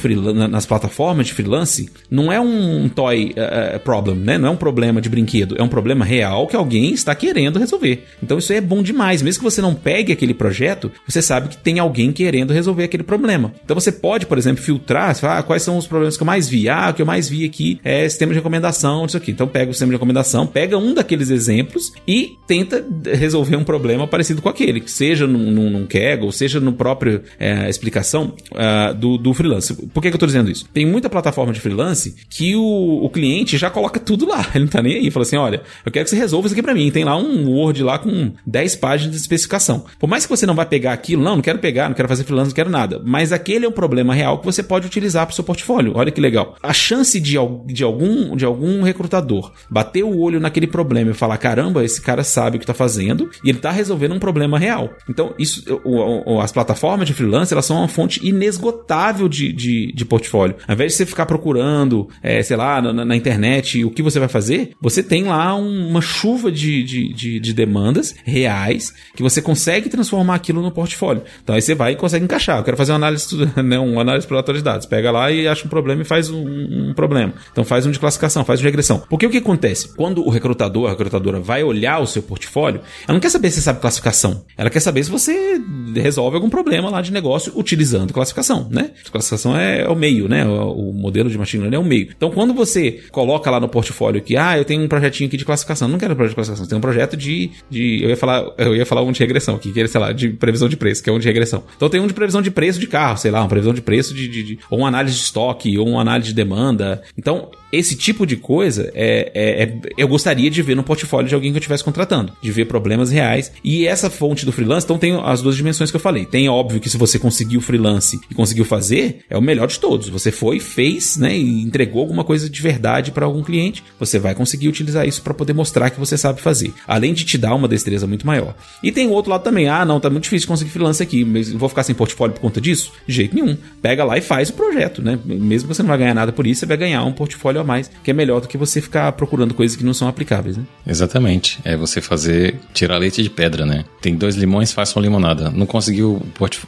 Speaker 2: nas plataformas de freelance, não é um toy uh, problem, né? Não é um problema de brinquedo, é um problema real que alguém está querendo resolver. Então isso é bom demais, mesmo que você não pegue aquele projeto, você sabe que tem alguém querendo resolver aquele problema. Então você pode, por exemplo, filtrar, falar, ah, quais são os problemas que eu mais vi. Ah, o que eu mais vi aqui é sistema de recomendação, isso aqui. Então pega o sistema de recomendação, pega um daqueles exemplos e tenta resolver um problema parecido com aquele, seja num, num, num Kaggle, seja no próprio é, explicação uh, do, do freelance. Por que, que eu estou dizendo isso? Tem muita plataforma de freelance que o, o cliente já coloca tudo lá. Ele não tá nem aí. Fala assim: olha, eu quero que você resolva isso aqui para mim. Tem lá um Word lá com 10 páginas de especificação. Por mais que você não vai pegar aquilo, não, não quero pegar, não quero fazer freelance, não quero nada. Mas aquele é um problema real que você pode utilizar para o seu portfólio. Olha que legal. A chance de, de algum de algum recrutador bater o olho naquele problema e falar: caramba, esse cara sabe o que está fazendo e ele está resolvendo um problema real. Então, isso, o, o, as plataformas de freelance elas são uma fonte inesgotável de, de, de portfólio. Ao invés de você ficar procurando, é, sei lá, na, na, internet o que você vai fazer, você tem lá um, uma chuva de, de, de, de, demandas reais que você consegue transformar aquilo no portfólio. Então, aí você vai e consegue encaixar. Eu quero fazer uma análise, né, uma análise exploratória de dados. Pega lá e acha um problema e faz um, um problema. Então, faz um de classificação faz uma regressão. Porque o que acontece? Quando o recrutador, a recrutadora vai olhar o seu portfólio, ela não quer saber se você sabe classificação. Ela quer saber se você resolve algum problema lá de negócio utilizando classificação, né? Classificação é, o meio, né? O, modelo de machine learning é o meio. Então, quando você coloca lá no portfólio que, ah, eu tenho um projetinho aqui de classificação, não quero um projeto de classificação, tem um projeto de, de eu ia falar, eu ia falar um de regressão aqui, que é, sei lá, de previsão de preço, que é um de regressão. Então, tem um de previsão de preço de carro, sei lá, uma previsão de preço de, de, de ou uma análise de estoque, ou uma análise de demanda. Então, esse tipo de coisa é, é, é, eu gostaria de ver no portfólio de alguém que eu estivesse contratando, de ver problemas reais. E essa fonte do freelance, então tem as duas dimensões que eu falei. Tem óbvio que se você conseguiu freelance e conseguiu fazer, é o melhor de todos. Você foi, fez, né, e entregou alguma coisa de verdade para algum cliente, você vai conseguir utilizar isso para poder mostrar que você sabe fazer, além de te dar uma destreza muito maior. E tem o outro lado também, ah, não, tá muito difícil conseguir freelance aqui, mas vou ficar sem portfólio por conta disso? De jeito nenhum. Pega lá e faz o projeto, né? Mesmo que você não vai ganhar nada por isso, você vai ganhar um portfólio a mais, que é melhor do que você ficar procurando coisas que não são aplicáveis, né?
Speaker 1: Exatamente. É você fazer, tirar leite de pedra, né? Tem dois limões, faça uma limonada. Não conseguiu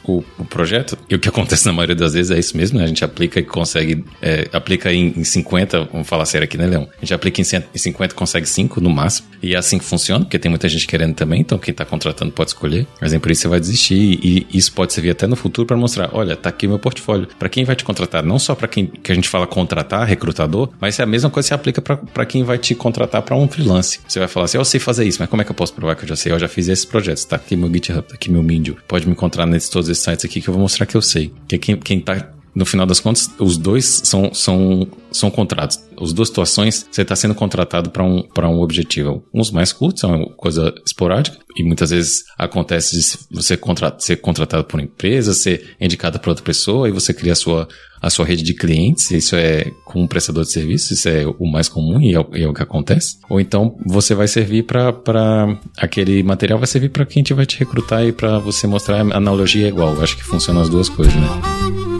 Speaker 1: o, o, projeto? E o que acontece na maioria das vezes é isso mesmo, né? A gente aplica e consegue, é, aplica em, em 50, vamos falar sério aqui, né, Leão? A gente aplica em 50 consegue 5 no máximo. E é assim que funciona, porque tem muita gente querendo também, então quem tá contratando pode escolher. Mas por isso você vai desistir. E isso pode servir até no futuro para mostrar, olha, tá aqui meu portfólio. Para quem vai te contratar, não só para quem que a gente fala contratar, recrutador, mas é a mesma coisa se aplica para quem vai te contratar para um freelance. Você vai falar assim, eu sei fazer isso, mas como é que eu posso provar que eu já sei? Eu já fiz esses projetos, tá aqui meu GitHub, tá aqui meu Medium. Pode me encontrar nesses todos esses sites aqui que eu vou mostrar que eu sei. Que quem, quem tá no final das contas, os dois são, são, são contratos. As duas situações, você está sendo contratado para um, um objetivo. Uns mais curtos, é uma coisa esporádica, e muitas vezes acontece de você contra, ser contratado por uma empresa, ser indicado para outra pessoa, e você cria a sua, a sua rede de clientes. Isso é com um prestador de serviço, isso é o mais comum e é o, é o que acontece. Ou então você vai servir para. Aquele material vai servir para quem te vai te recrutar e para você mostrar a analogia é igual. Acho que funciona as duas coisas, né?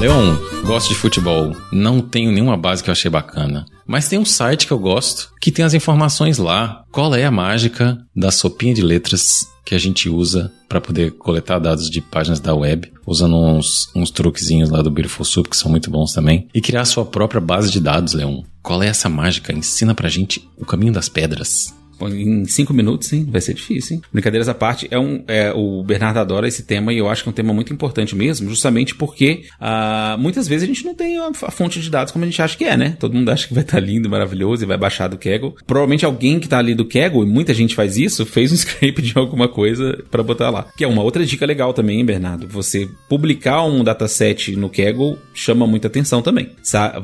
Speaker 1: Leon, gosto de futebol. Não tenho nenhuma base que eu achei bacana. Mas tem um site que eu gosto que tem as informações lá. Qual é a mágica da sopinha de letras que a gente usa para poder coletar dados de páginas da web, usando uns, uns truquezinhos lá do Beautiful Soup que são muito bons também, e criar a sua própria base de dados, Leon? qual é essa mágica? Ensina pra gente o caminho das pedras
Speaker 2: em cinco minutos, sim, vai ser difícil, hein? Brincadeiras à parte, é um, é, o Bernardo adora esse tema e eu acho que é um tema muito importante mesmo, justamente porque uh, muitas vezes a gente não tem a, a, fonte de dados como a gente acha que é, né? Todo mundo acha que vai estar tá lindo, maravilhoso e vai baixar do Kaggle. Provavelmente alguém que está ali do Kaggle, e muita gente faz isso, fez um scrape de alguma coisa para botar lá. Que é uma outra dica legal também, hein, Bernardo? Você publicar um dataset no Kaggle chama muita atenção também.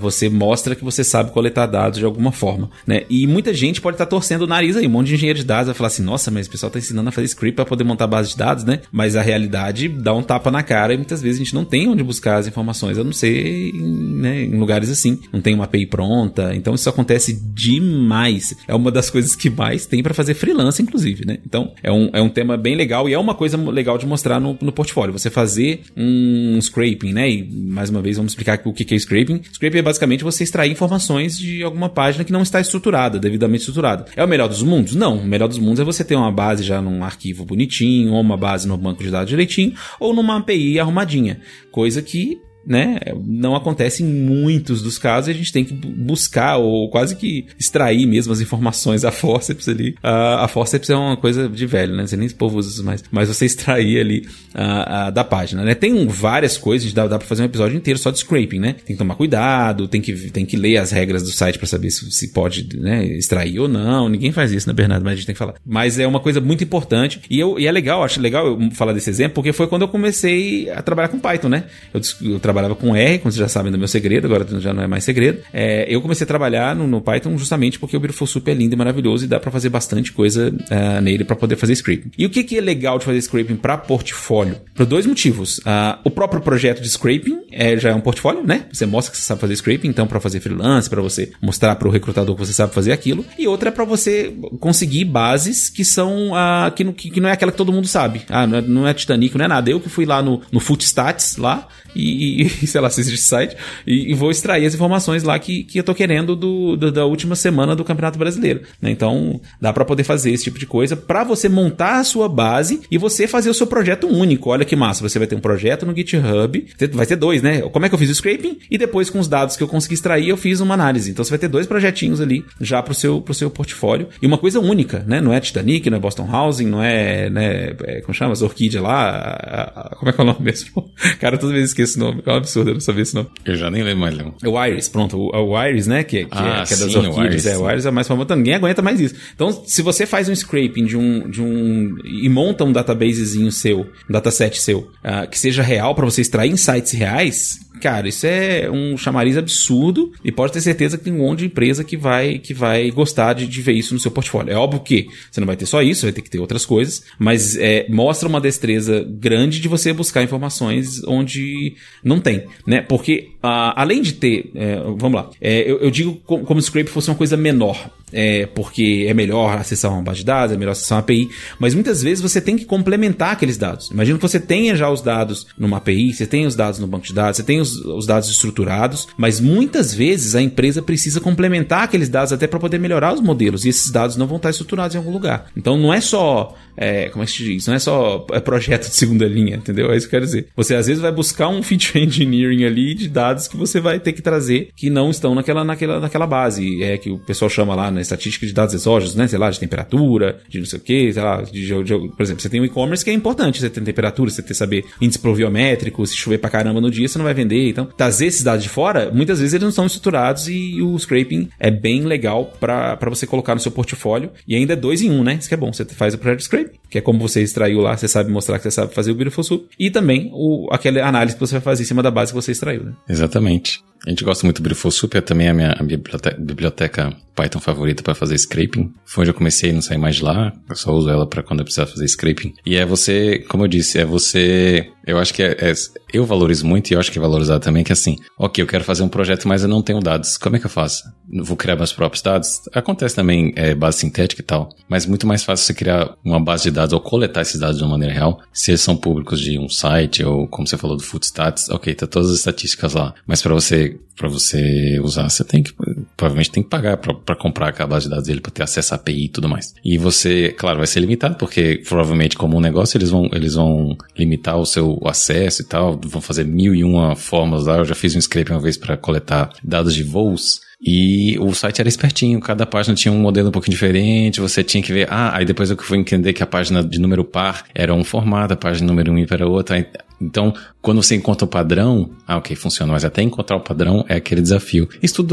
Speaker 2: Você mostra que você sabe coletar dados de alguma forma, né? E muita gente pode estar tá torcendo o nariz aí um monte de engenheiro de dados vai falar assim: nossa, mas o pessoal tá ensinando a fazer script para poder montar base de dados, né? Mas a realidade dá um tapa na cara e muitas vezes a gente não tem onde buscar as informações, a não ser né, em lugares assim. Não tem uma API pronta. Então isso acontece demais. É uma das coisas que mais tem para fazer freelance, inclusive, né? Então é um, é um tema bem legal e é uma coisa legal de mostrar no, no portfólio. Você fazer um scraping, né? E mais uma vez vamos explicar o que é scraping. Scraping é basicamente você extrair informações de alguma página que não está estruturada, devidamente estruturada. É o melhor dos mundos? Não. O melhor dos mundos é você ter uma base já num arquivo bonitinho, ou uma base no banco de dados direitinho, ou numa API arrumadinha. Coisa que né? Não acontece em muitos dos casos e a gente tem que buscar ou quase que extrair mesmo as informações a forceps ali. Uh, a forceps é uma coisa de velho, né? Você nem povo usa mais, mas você extrair ali uh, uh, da página, né? Tem várias coisas, dá, dá pra fazer um episódio inteiro só de scraping, né? Tem que tomar cuidado, tem que, tem que ler as regras do site para saber se, se pode né, extrair ou não. Ninguém faz isso, né, Bernardo? Mas a gente tem que falar. Mas é uma coisa muito importante e, eu, e é legal, acho legal eu falar desse exemplo, porque foi quando eu comecei a trabalhar com Python, né? Eu, eu trabalhava com R, como vocês já sabem do meu segredo, agora já não é mais segredo. É, eu comecei a trabalhar no, no, Python justamente porque o Beautiful é lindo e maravilhoso e dá para fazer bastante coisa uh, nele para poder fazer scraping. E o que, que é legal de fazer scraping para portfólio? Por dois motivos. Uh, o próprio projeto de scraping é, já é um portfólio, né? Você mostra que você sabe fazer scraping, então para fazer freelance, para você mostrar para o recrutador que você sabe fazer aquilo. E outra é para você conseguir bases que são uh, que, que, que, não é aquela que todo mundo sabe. Ah, não é, não é Titanic, não é nada. Eu que fui lá no, no Footstats lá e, e, sei lá, se existe site, e, e, vou extrair as informações lá que, que eu tô querendo do, do da última semana do Campeonato Brasileiro. Né? Então, dá para poder fazer esse tipo de coisa para você montar a sua base e você fazer o seu projeto único. Olha que massa, você vai ter um projeto no GitHub, vai ter dois, né? Como é que eu fiz o scraping? E depois, com os dados que eu consegui extrair, eu fiz uma análise. Então, você vai ter dois projetinhos ali já pro seu, pro seu portfólio. E uma coisa única, né? Não é Titanic, não é Boston Housing, não é, né, é como chama? As Orquídea lá. A, a, como é que é o nome mesmo? Cara, toda vez esqueço esse nome. É um absurdo eu não sabia esse nome.
Speaker 1: Eu já nem lembro mais, Leon.
Speaker 2: É o Iris, pronto. O, o Iris, né? Que, que, ah, é, que é das sim, orquídeas. O Iris, é, o Iris é mais famoso. Então, ninguém aguenta mais isso. Então, se você faz um scraping de um, de um e monta um databasezinho seu, um dataset seu, uh, que seja real para você extrair insights reais, Cara, isso é um chamariz absurdo e pode ter certeza que tem um monte de empresa que vai, que vai gostar de, de ver isso no seu portfólio. É óbvio que você não vai ter só isso, vai ter que ter outras coisas, mas é, mostra uma destreza grande de você buscar informações onde não tem, né? Porque uh, além de ter, é, vamos lá, é, eu, eu, digo como, como se o scrape fosse uma coisa menor, é, porque é melhor acessar uma base de dados, é melhor acessar uma API, mas muitas vezes você tem que complementar aqueles dados. Imagina que você tenha já os dados numa API, você tem os dados no banco de dados, você tem os, os dados estruturados, mas muitas vezes a empresa precisa complementar aqueles dados até para poder melhorar os modelos e esses dados não vão estar estruturados em algum lugar. Então não é só, é, como é que se diz? Não é só é projeto de segunda linha, entendeu? É isso que eu quero dizer. Você às vezes vai buscar um feature engineering ali de dados que você vai ter que trazer que não estão naquela, naquela, naquela base, é que o pessoal chama lá na estatística de dados exógenos, né? Sei lá, de temperatura, de não sei o que, sei lá, de, de, de, por exemplo, você tem um e-commerce que é importante, você ter temperatura, você ter saber índice proviométrico, se chover pra caramba no dia, você não vai vender então, trazer esses dados de fora, muitas vezes eles não são estruturados e o scraping é bem legal para você colocar no seu portfólio. E ainda é dois em um, né? Isso que é bom. Você faz o projeto scraping, que é como você extraiu lá, você sabe mostrar que você sabe fazer o Beautiful Soup. E também o, aquela análise que você vai fazer em cima da base que você extraiu, né?
Speaker 1: Exatamente. A gente gosta muito do Beautiful Soup, é também a minha, a biblioteca, biblioteca Python favorita para fazer scraping. Foi onde eu comecei, não saí mais de lá. Eu só uso ela para quando eu precisar fazer scraping. E é você, como eu disse, é você. Eu acho que é, é, eu valorizo muito e eu acho que é valorizado também que assim, ok, eu quero fazer um projeto, mas eu não tenho dados. Como é que eu faço? Vou criar meus próprios dados? Acontece também é, base sintética e tal, mas muito mais fácil você criar uma base de dados ou coletar esses dados de uma maneira real, se eles são públicos de um site ou como você falou do Footstats, ok, tá todas as estatísticas lá, mas para você para você usar, você tem que provavelmente tem que pagar para comprar aquela base de dados dele para ter acesso à API e tudo mais. E você, claro, vai ser limitado porque provavelmente como um negócio eles vão eles vão limitar o seu acesso e tal, vão fazer mil e uma formas lá. Eu já fiz um scrape uma vez para coletar dados de voos E o site era espertinho, cada página tinha um modelo um pouquinho diferente, você tinha que ver, ah, aí depois eu fui entender que a página de número par era um formato, a página de número um era outra. Então, quando você encontra o padrão, ah, ok, funciona, mas até encontrar o padrão é aquele desafio. Estudo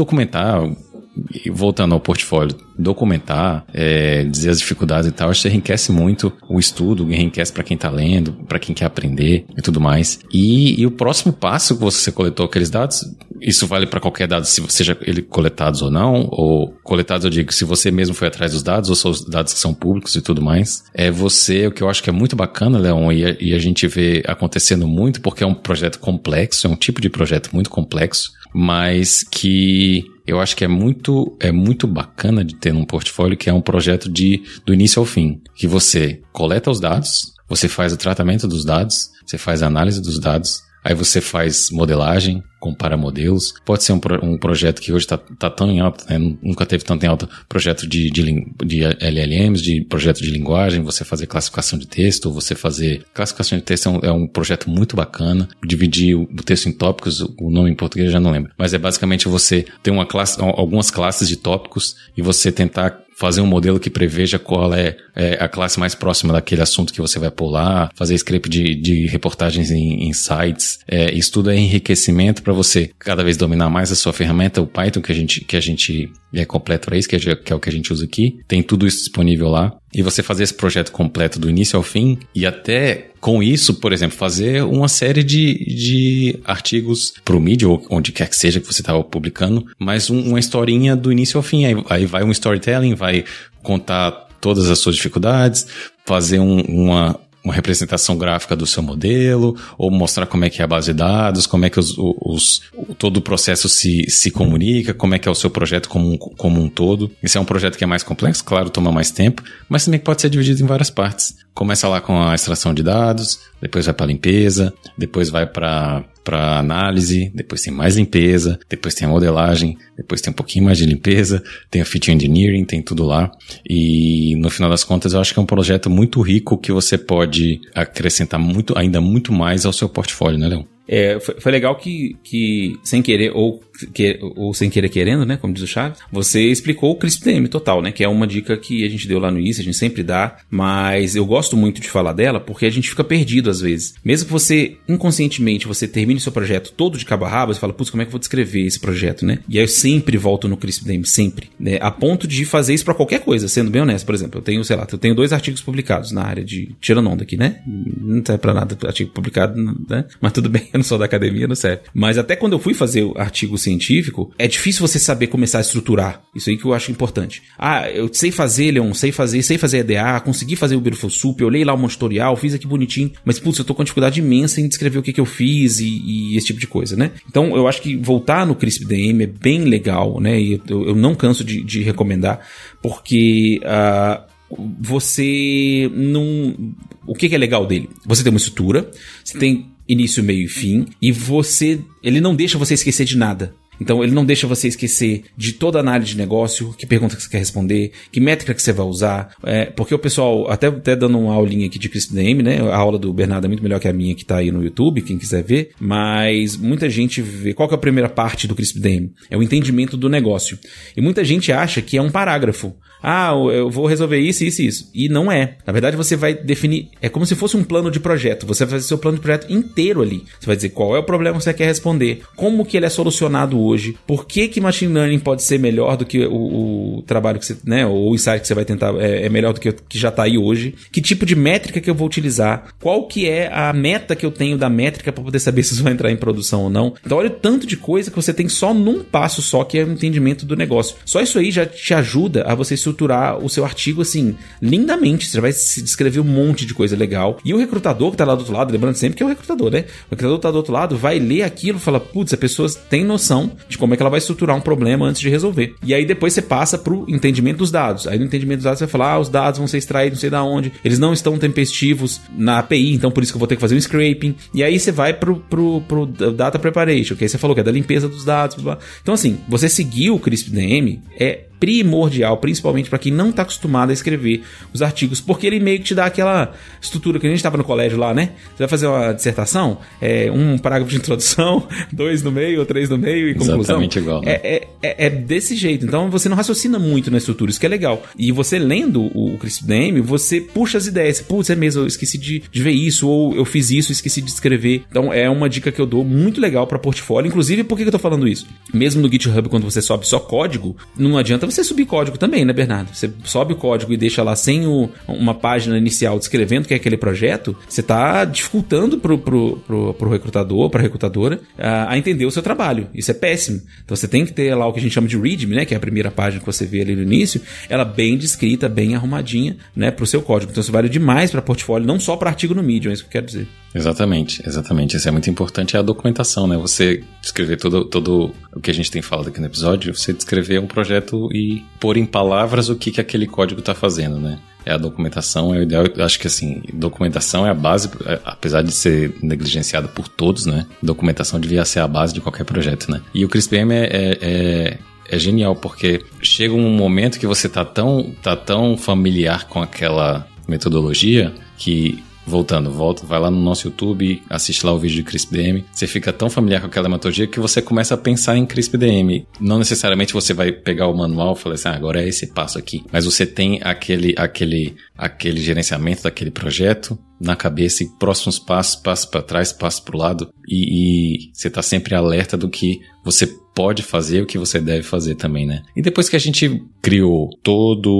Speaker 1: documental, voltando ao portfólio, documentar, é, dizer as dificuldades e tal, acho que enriquece muito o estudo, enriquece para quem tá lendo, para quem quer aprender e tudo mais. E, e, o próximo passo que você coletou aqueles dados, isso vale para qualquer dado, se seja ele coletados ou não, ou coletados eu digo, se você mesmo foi atrás dos dados, ou são os dados que são públicos e tudo mais, é você, o que eu acho que é muito bacana, Leon, e a, e a gente vê acontecendo muito, porque é um projeto complexo, é um tipo de projeto muito complexo, mas que eu acho que é muito, é muito bacana de ter num portfólio que é um projeto de do início ao fim, que você coleta os dados, você faz o tratamento dos dados, você faz a análise dos dados, Aí você faz modelagem, compara modelos. Pode ser um, um projeto que hoje está tá tão em alta, né? nunca teve tanto em alta, projeto de, de, de, LLMs, de projeto de linguagem, você fazer classificação de texto, você fazer... Classificação de texto é um, é um projeto muito bacana. Dividir o, o, texto em tópicos, o nome em português eu já não lembro. Mas é basicamente você ter uma classe, algumas classes de tópicos e você tentar fazer um modelo que preveja qual é, é, a classe mais próxima daquele assunto que você vai pular, fazer script de, de reportagens em, em sites. É, isso tudo é enriquecimento para você cada vez dominar mais a sua ferramenta, o Python que a gente, que a gente é completo para isso, que é, que é o que a gente usa aqui. Tem tudo isso disponível lá. E você fazer esse projeto completo do início ao fim e até com isso, por exemplo, fazer uma série de, de artigos para o mídia ou onde quer que seja que você estava publicando, mas um, uma historinha do início ao fim. Aí, aí vai um storytelling, vai contar todas as suas dificuldades, fazer um, uma, uma representação gráfica do seu modelo, ou mostrar como é que é a base de dados, como é que os, os, todo o processo se, se comunica, como é que é o seu projeto como um, como um todo. Esse é um projeto que é mais complexo, claro, toma mais tempo, mas também pode ser dividido em várias partes. Começa lá com a extração de dados, depois vai para limpeza, depois vai para para análise, depois tem mais limpeza, depois tem a modelagem, depois tem um pouquinho mais de limpeza, tem a feature engineering, tem tudo lá. E no final das contas, eu acho que é um projeto muito rico que você pode acrescentar muito, ainda muito mais ao seu portfólio, né, Leon?
Speaker 2: É, foi, foi, legal que, que, sem querer, ou, que, ou sem querer querendo, né? Como diz o Charles, você explicou o CRISP-DM total, né? Que é uma dica que a gente deu lá no início, a gente sempre dá, mas eu gosto muito de falar dela porque a gente fica perdido às vezes. Mesmo que você, inconscientemente, você termine seu projeto todo de cabo a rabo, você fala, putz, como é que eu vou descrever esse projeto, né? E aí eu sempre volto no CRISP-DM, sempre. Né? A ponto de fazer isso para qualquer coisa, sendo bem honesto. Por exemplo, eu tenho, sei lá, eu tenho dois artigos publicados na área de tirando onda aqui, né? Não serve pra nada artigo publicado, né? Mas tudo bem eu não sou da academia, não serve. Mas até quando eu fui fazer o artigo científico, é difícil você saber começar a estruturar. Isso aí que eu acho importante. Ah, eu sei fazer, Leon, sei fazer, sei fazer EDA, consegui fazer o Soup, eu olhei lá o tutorial, fiz aqui bonitinho, mas putz, eu tô com dificuldade imensa em descrever o que, que eu fiz e, e esse tipo de coisa, né? Então eu acho que voltar no CRISP DM é bem legal, né? E eu, eu não canso de, de recomendar, porque. Uh, você não. O que, que, é legal dele? Você tem uma estrutura, você tem início, meio e fim, e você. Ele não deixa você esquecer de nada. Então ele não deixa você esquecer de toda análise de negócio, que pergunta que você quer responder, que métrica que você vai usar, é, porque o pessoal, até, até dando uma aulinha aqui de CRISP-DM, né, a aula do Bernardo é muito melhor que a minha que tá aí no YouTube, quem quiser ver, mas muita gente vê, qual que é a primeira parte do CRISP-DM? É o entendimento do negócio. E muita gente acha que é um parágrafo ah, eu vou resolver isso, isso e isso. E não é. Na verdade, você vai definir. É como se fosse um plano de projeto. Você vai fazer seu plano de projeto inteiro ali. Você vai dizer qual é o problema que você quer responder, como que ele é solucionado hoje, por que, que machine learning pode ser melhor do que o, o trabalho que você, né, ou o insight que você vai tentar é, é melhor do que o que já está aí hoje, que tipo de métrica que eu vou utilizar, qual que é a meta que eu tenho da métrica para poder saber se isso vai entrar em produção ou não. Então, olha o tanto de coisa que você tem só num passo só, que é o entendimento do negócio. Só isso aí já te ajuda a você se estruturar o seu artigo assim, lindamente. Você vai descrever um monte de coisa legal. E o recrutador que tá lá do outro lado, lembrando sempre que é o recrutador, né? O recrutador tá do outro lado, vai ler aquilo fala: putz, a pessoa tem noção de como é que ela vai estruturar um problema antes de resolver. E aí depois você passa pro entendimento dos dados. Aí no entendimento dos dados você vai falar: ah, os dados vão ser extraídos não sei da onde, eles não estão tempestivos na API, então por isso que eu vou ter que fazer um scraping. E aí você vai pro, pro, pro data preparation, que aí você falou que é da limpeza dos dados. Blá blá. Então assim, você seguir o CRISP-DM é primordial, principalmente para quem não está acostumado a escrever os artigos, porque ele meio que te dá aquela estrutura que a gente estava no colégio lá, né? Você vai fazer uma dissertação, é, um parágrafo de introdução, dois no meio, três no meio e conclusão.
Speaker 1: Exatamente igual.
Speaker 2: Né? É, é, é, é, desse jeito. Então você não raciocina muito na estrutura, isso que é legal. E você lendo o, o CRISP-DM, você puxa as ideias. Putz, é mesmo, eu esqueci de, de ver isso, ou eu fiz isso, esqueci de escrever. Então é uma dica que eu dou muito legal para portfólio. Inclusive, por que eu tô falando isso? Mesmo no GitHub, quando você sobe só código, não adianta você subir código também, né, Bernardo? Você sobe o código e deixa lá sem o, uma página inicial descrevendo que é aquele projeto, você tá dificultando pro, pro, pro, pro recrutador, pra recrutadora, a, a entender o seu trabalho. Isso é péssimo. Então você tem que ter lá o que a gente chama de readme, né, que é a primeira página que você vê ali no início, ela bem descrita, bem arrumadinha, né, pro seu código. Então isso vale demais para portfólio, não só para artigo no Medium, é isso que eu quero dizer.
Speaker 1: Exatamente, exatamente. Isso é muito importante, é a documentação, né? Você descrever todo, todo o que a gente tem falado aqui no episódio, você descrever um projeto e pôr em palavras o que, que aquele código está fazendo, né? É a documentação, é o ideal. Eu acho que assim, documentação é a base, é, apesar de ser negligenciada por todos, né? Documentação devia ser a base de qualquer projeto, né? E o CRISPM é, é, é é genial, porque chega um momento que você tá tão, tá tão familiar com aquela metodologia que Voltando, volta, vai lá no nosso YouTube, assiste lá o vídeo de CRISP-DM. Você fica tão familiar com aquela metodologia que você começa a pensar em CRISP-DM. Não necessariamente você vai pegar o manual e falar assim, ah, agora é esse passo aqui. Mas você tem aquele, aquele, aquele gerenciamento daquele projeto na cabeça e próximos passos, passo para trás, passo para o lado. E, e você está sempre alerta do que você pode fazer o que você deve fazer também, né? E depois que a gente criou todo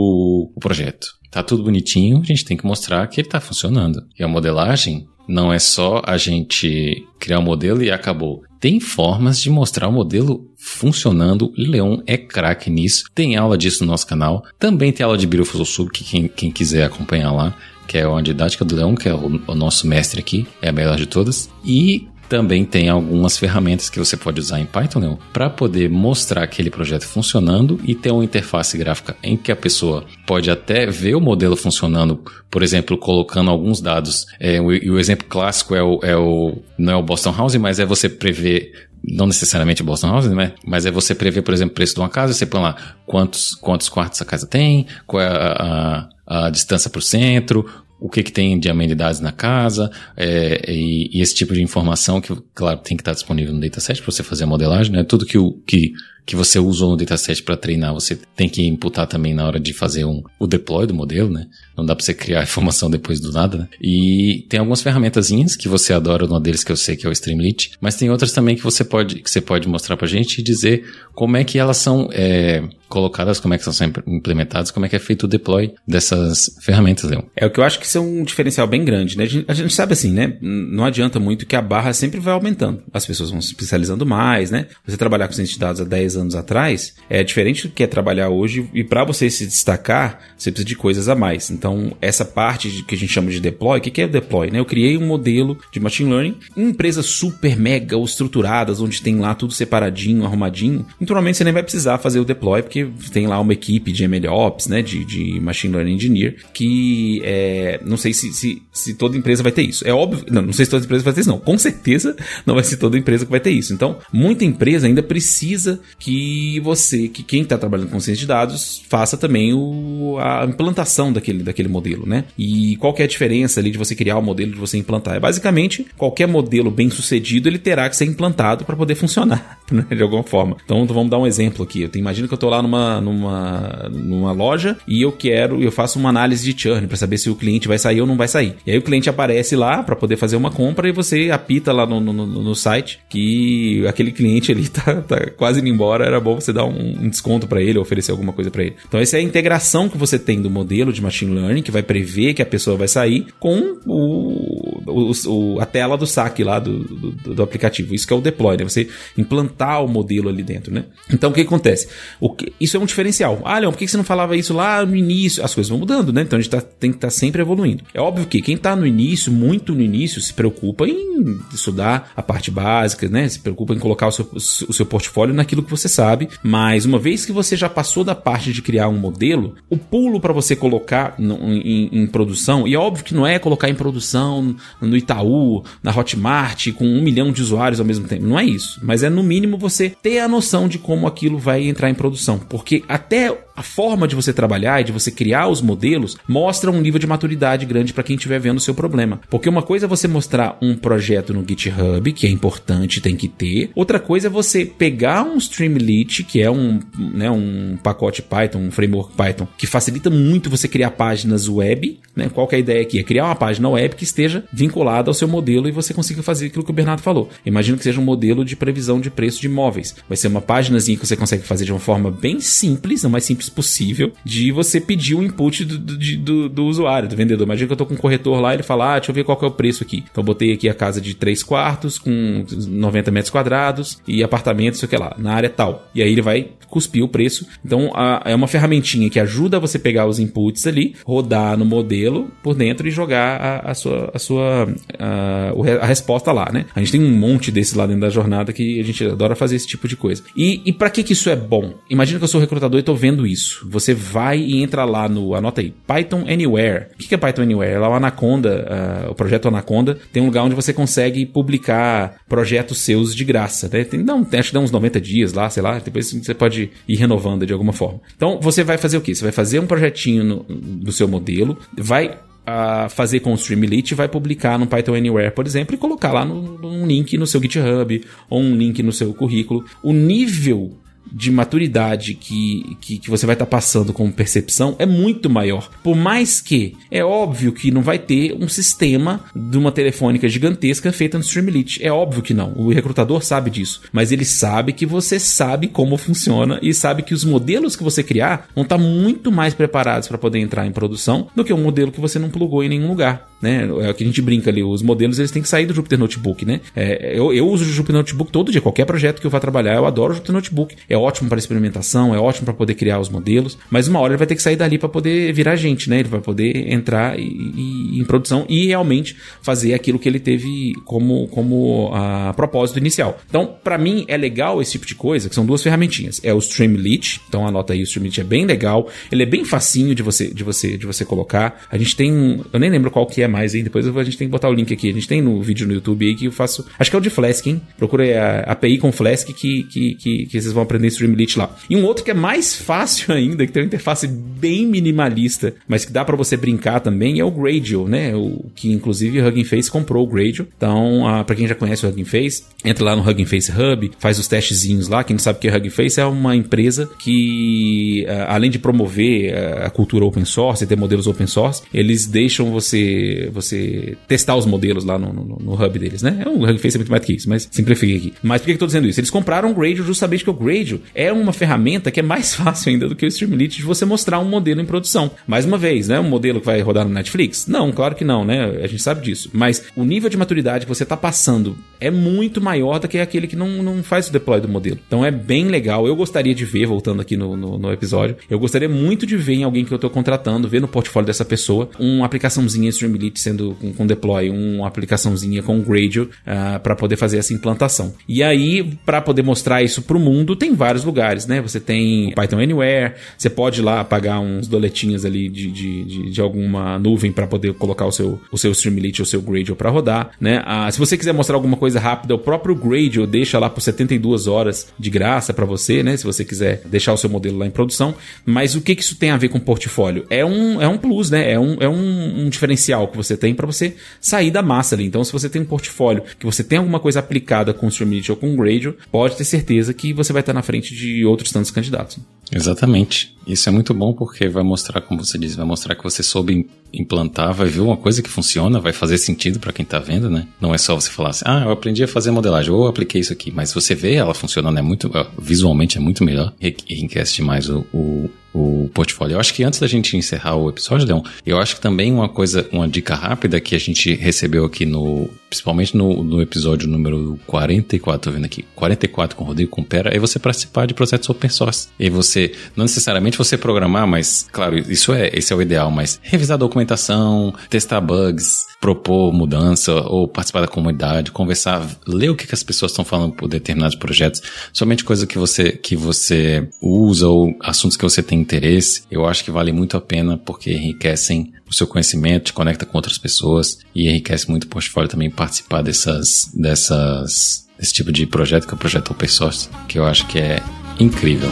Speaker 1: o projeto, tá tudo bonitinho, a gente tem que mostrar que ele tá funcionando. E a modelagem não é só a gente criar um modelo e acabou. Tem formas de mostrar o modelo funcionando. Leon é craque nisso. Tem aula disso no nosso canal. Também tem aula de Beautiful Sub, que quem, quem quiser acompanhar lá, que é a didática do Leon, que é o, o nosso mestre aqui, é a melhor de todas. E também tem algumas ferramentas que você pode usar em Python para poder mostrar aquele projeto funcionando e ter uma interface gráfica em que a pessoa pode até ver o modelo funcionando, por exemplo, colocando alguns dados. É, o, o exemplo clássico é o, é o não é o Boston House, mas é você prever não necessariamente Boston House, né? Mas é você prever, por exemplo, o preço de uma casa, você põe lá quantos, quantos quartos a casa tem, qual é a, a, a distância para o centro, o que, que tem de amenidades na casa, é, e, e, esse tipo de informação que, claro, tem que estar disponível no dataset para você fazer a modelagem, né? Tudo que o, que que você usou no dataset para treinar, você tem que imputar também na hora de fazer um, o deploy do modelo, né? Não dá para você criar informação depois do nada, né? E tem algumas ferramentazinhas que você adora, uma deles que eu sei que é o Streamlit, mas tem outras também que você pode, que você pode mostrar pra gente e dizer como é que elas são é, colocadas, como é que são implementadas, como é que é feito o deploy dessas ferramentas, Leon.
Speaker 2: É o que eu acho que é um diferencial bem grande, né? A gente, a gente sabe assim, né? Não adianta muito que a barra sempre vai aumentando. As pessoas vão se especializando mais, né? Você trabalhar com ciência de dados há 10 anos atrás, é diferente do que é trabalhar hoje e para você se destacar, você precisa de coisas a mais. Então, essa parte que a gente chama de deploy, o que, que é deploy? Né? Eu criei um modelo de machine learning em empresas super mega estruturadas, onde tem lá tudo separadinho, arrumadinho. Naturalmente, você nem vai precisar fazer o deploy, porque tem lá uma equipe de MLOps, né, de, de machine learning engineer, que é, não sei se, se, se toda empresa vai ter isso. É óbvio, não, não sei se toda empresa vai ter isso, não. Com certeza não vai ser toda empresa que vai ter isso. Então, muita empresa ainda precisa que você, que quem está trabalhando com ciência de dados, faça também o, a implantação daquele, daquele modelo, né? E qual é a diferença ali de você criar o um modelo de você implantar? É basicamente qualquer modelo bem sucedido ele terá que ser implantado para poder funcionar, né? de alguma forma. Então vamos dar um exemplo aqui. Eu imagino que eu estou lá numa, numa, numa loja e eu quero, eu faço uma análise de churn para saber se o cliente vai sair ou não vai sair. E aí o cliente aparece lá para poder fazer uma compra e você apita lá no, no, no site que aquele cliente ali tá, tá quase indo embora, era bom você dar um, um desconto para ele, oferecer alguma coisa para ele. Então, essa é a integração que você tem do modelo de machine learning, que vai prever que a pessoa vai sair, com o, o, o a tela do saque lá do, do, do, aplicativo. Isso que é o deploy, né? Você implantar o modelo ali dentro, né? Então, o que acontece? O que, isso é um diferencial. Ah, Leon, por que você não falava isso lá no início? As coisas vão mudando, né? Então, a gente tá, tem que estar tá sempre evoluindo. É óbvio que quem está no início, muito no início, se preocupa em estudar a parte básica, né? Se preocupa em colocar o seu, o seu portfólio naquilo que você sabe, mas uma vez que você já passou da parte de criar um modelo, o pulo para você colocar no, em, em, produção, e é óbvio que não é colocar em produção no Itaú, na Hotmart, com um milhão de usuários ao mesmo tempo. Não é isso. Mas é no mínimo você ter a noção de como aquilo vai entrar em produção. Porque até a forma de você trabalhar e de você criar os modelos mostra um nível de maturidade grande para quem estiver vendo o seu problema. Porque uma coisa é você mostrar um projeto no GitHub, que é importante, tem que ter. Outra coisa é você pegar um Streamlit, que é um, né, um pacote Python, um framework Python, que facilita muito você criar páginas web. Né? Qual que é a ideia aqui? É criar uma página web que esteja vinculada ao seu modelo e você consiga fazer aquilo que o Bernardo falou. Imagina que seja um modelo de previsão de preço de imóveis. Vai ser uma páginazinha que você consegue fazer de uma forma bem simples, não mais simples possível, de você pedir o input do, do, do, do usuário, do vendedor. Imagina que eu tô com um corretor lá, ele fala, ah, deixa eu ver qual que é o preço aqui. Então botei aqui a casa de 3 quartos, com 90 metros quadrados e apartamento, sei o que lá, na área tal. E aí ele vai cuspir o preço. Então a, é uma ferramentinha que ajuda você pegar os inputs ali, rodar no modelo por dentro e jogar a, a sua, a, sua a, a, resposta lá, né? A gente tem um monte desse lá dentro da jornada que a gente adora fazer esse tipo de coisa. E, e para que, que isso é bom? Imagina que eu sou recrutador e tô vendo isso. Você vai e entra lá no, anota aí, Python Anywhere. O que, que é Python Anywhere? Lá o Anaconda, uh, o projeto Anaconda, tem um lugar onde você consegue publicar projetos seus de graça, né? Tem, não, acho que dá uns 90 dias lá, sei lá, depois você pode ir renovando de alguma forma. Então, você vai fazer o quê? Você vai fazer um projetinho no, do seu modelo, vai a fazer com o Streamlit vai publicar no Python Anywhere, por exemplo, e colocar lá no, um link no seu GitHub ou um link no seu currículo. O nível de maturidade que, que, que você vai estar tá passando com percepção é muito maior. Por mais que é óbvio que não vai ter um sistema de uma telefônica gigantesca feita no Streamlit. É óbvio que não. O recrutador sabe disso. Mas ele sabe que você sabe como funciona e sabe que os modelos que você criar vão estar tá muito mais preparados para poder entrar em produção do que um modelo que você não plugou em nenhum lugar né? É o que a gente brinca ali, os modelos eles têm que sair do Jupyter Notebook, né? É, eu, eu uso o Jupyter Notebook todo dia, qualquer projeto que eu vá trabalhar, eu adoro o Jupyter Notebook. É ótimo para experimentação, é ótimo para poder criar os modelos, mas uma hora ele vai ter que sair dali para poder virar gente, né? Ele vai poder entrar e, e, em produção e realmente fazer aquilo que ele teve como, como a propósito inicial. Então, para mim é legal esse tipo de coisa, que são duas ferramentinhas. É o Streamlit, então anota aí, o Streamlit é bem legal, ele é bem facinho de você de você de você colocar. A gente tem, eu nem lembro qual que é mais, hein? Depois a gente tem que botar o link aqui. A gente tem no vídeo no YouTube aí que eu faço. Acho que é o de Flask, hein? Procura a API com Flask que, que, que, que vocês vão aprender Streamlit lá. E um outro que é mais fácil ainda, que tem uma interface bem minimalista, mas que dá para você brincar também, é o Gradle, né? O que inclusive o Hugging Face comprou o Gradle. Então, ah, para quem já conhece o Hugging Face, entra lá no Hugging Face Hub, faz os testezinhos lá. Quem não sabe o que é Hugging Face é uma empresa que, ah, além de promover ah, a cultura open source e ter modelos open source, eles deixam você, você testar os modelos lá no, no, no hub deles, né? É um Hugging Face é muito mais do que isso, mas simplifiquei aqui. Mas por que eu tô dizendo isso? Eles compraram o Gradle justamente porque o Gradle é uma ferramenta que é mais fácil ainda do que o Streamlit de você mostrar um modelo em produção. Mais uma vez, né? Um modelo que vai rodar no Netflix? Não, claro que não, né? A gente sabe disso. Mas o nível de maturidade que você tá passando é muito maior do que aquele que não, não faz o deploy do modelo. Então é bem legal. Eu gostaria de ver, voltando aqui no, no, no episódio, eu gostaria muito de ver em alguém que eu tô contratando, ver no portfólio dessa pessoa, uma aplicaçãozinha Streamlit sendo com, com deploy uma aplicaçãozinha com Gradle uh, ah, para poder fazer essa implantação. E aí, para poder mostrar isso para o mundo, tem vários lugares, né? Você tem Python Anywhere, você pode lá pagar uns doletinhos ali de, de, de, de alguma nuvem para poder colocar o seu, o seu Streamlit ou o seu Gradle para rodar, né? Uh, se você quiser mostrar alguma coisa rápida, o próprio Gradle deixa lá por 72 horas de graça para você, né? Se você quiser deixar o seu modelo lá em produção. Mas o que, que isso tem a ver com portfólio? É um, é um plus, né? É um, é um, um diferencial que você tem para você sair da massa ali. Então, se você tem um portfólio que você tem alguma coisa aplicada com o Streamlit ou com o Gradle, pode ter certeza que você vai estar na frente de outros tantos candidatos.
Speaker 1: Exatamente. Isso é muito bom porque vai mostrar, como você diz, vai mostrar que você soube implantar, vai ver uma coisa que funciona, vai fazer sentido para quem está vendo, né? Não é só você falar assim, ah, eu aprendi a fazer modelagem, ou apliquei isso aqui, mas você vê ela funcionando, é muito, visualmente é muito melhor, enriquece demais o, o o portfólio. Eu acho que antes da gente encerrar o episódio, Leon, eu acho que também uma coisa, uma dica rápida que a gente recebeu aqui no, principalmente no, no episódio número 44, tô vendo aqui, 44 com o Rodrigo Compera, é você participar de projetos open source. E você, não necessariamente você programar, mas, claro, isso é, esse é o ideal, mas revisar a documentação, testar bugs, propor mudança ou participar da comunidade, conversar, ler o que, que as pessoas estão falando por determinados projetos, somente coisa que você, que você usa ou assuntos que você tem interesse, eu acho que vale muito a pena porque enriquecem o seu conhecimento, te conecta com outras pessoas e enriquece muito o portfólio também participar dessas, dessas, desse tipo de projeto que é o projeto open source, que eu acho que é incrível.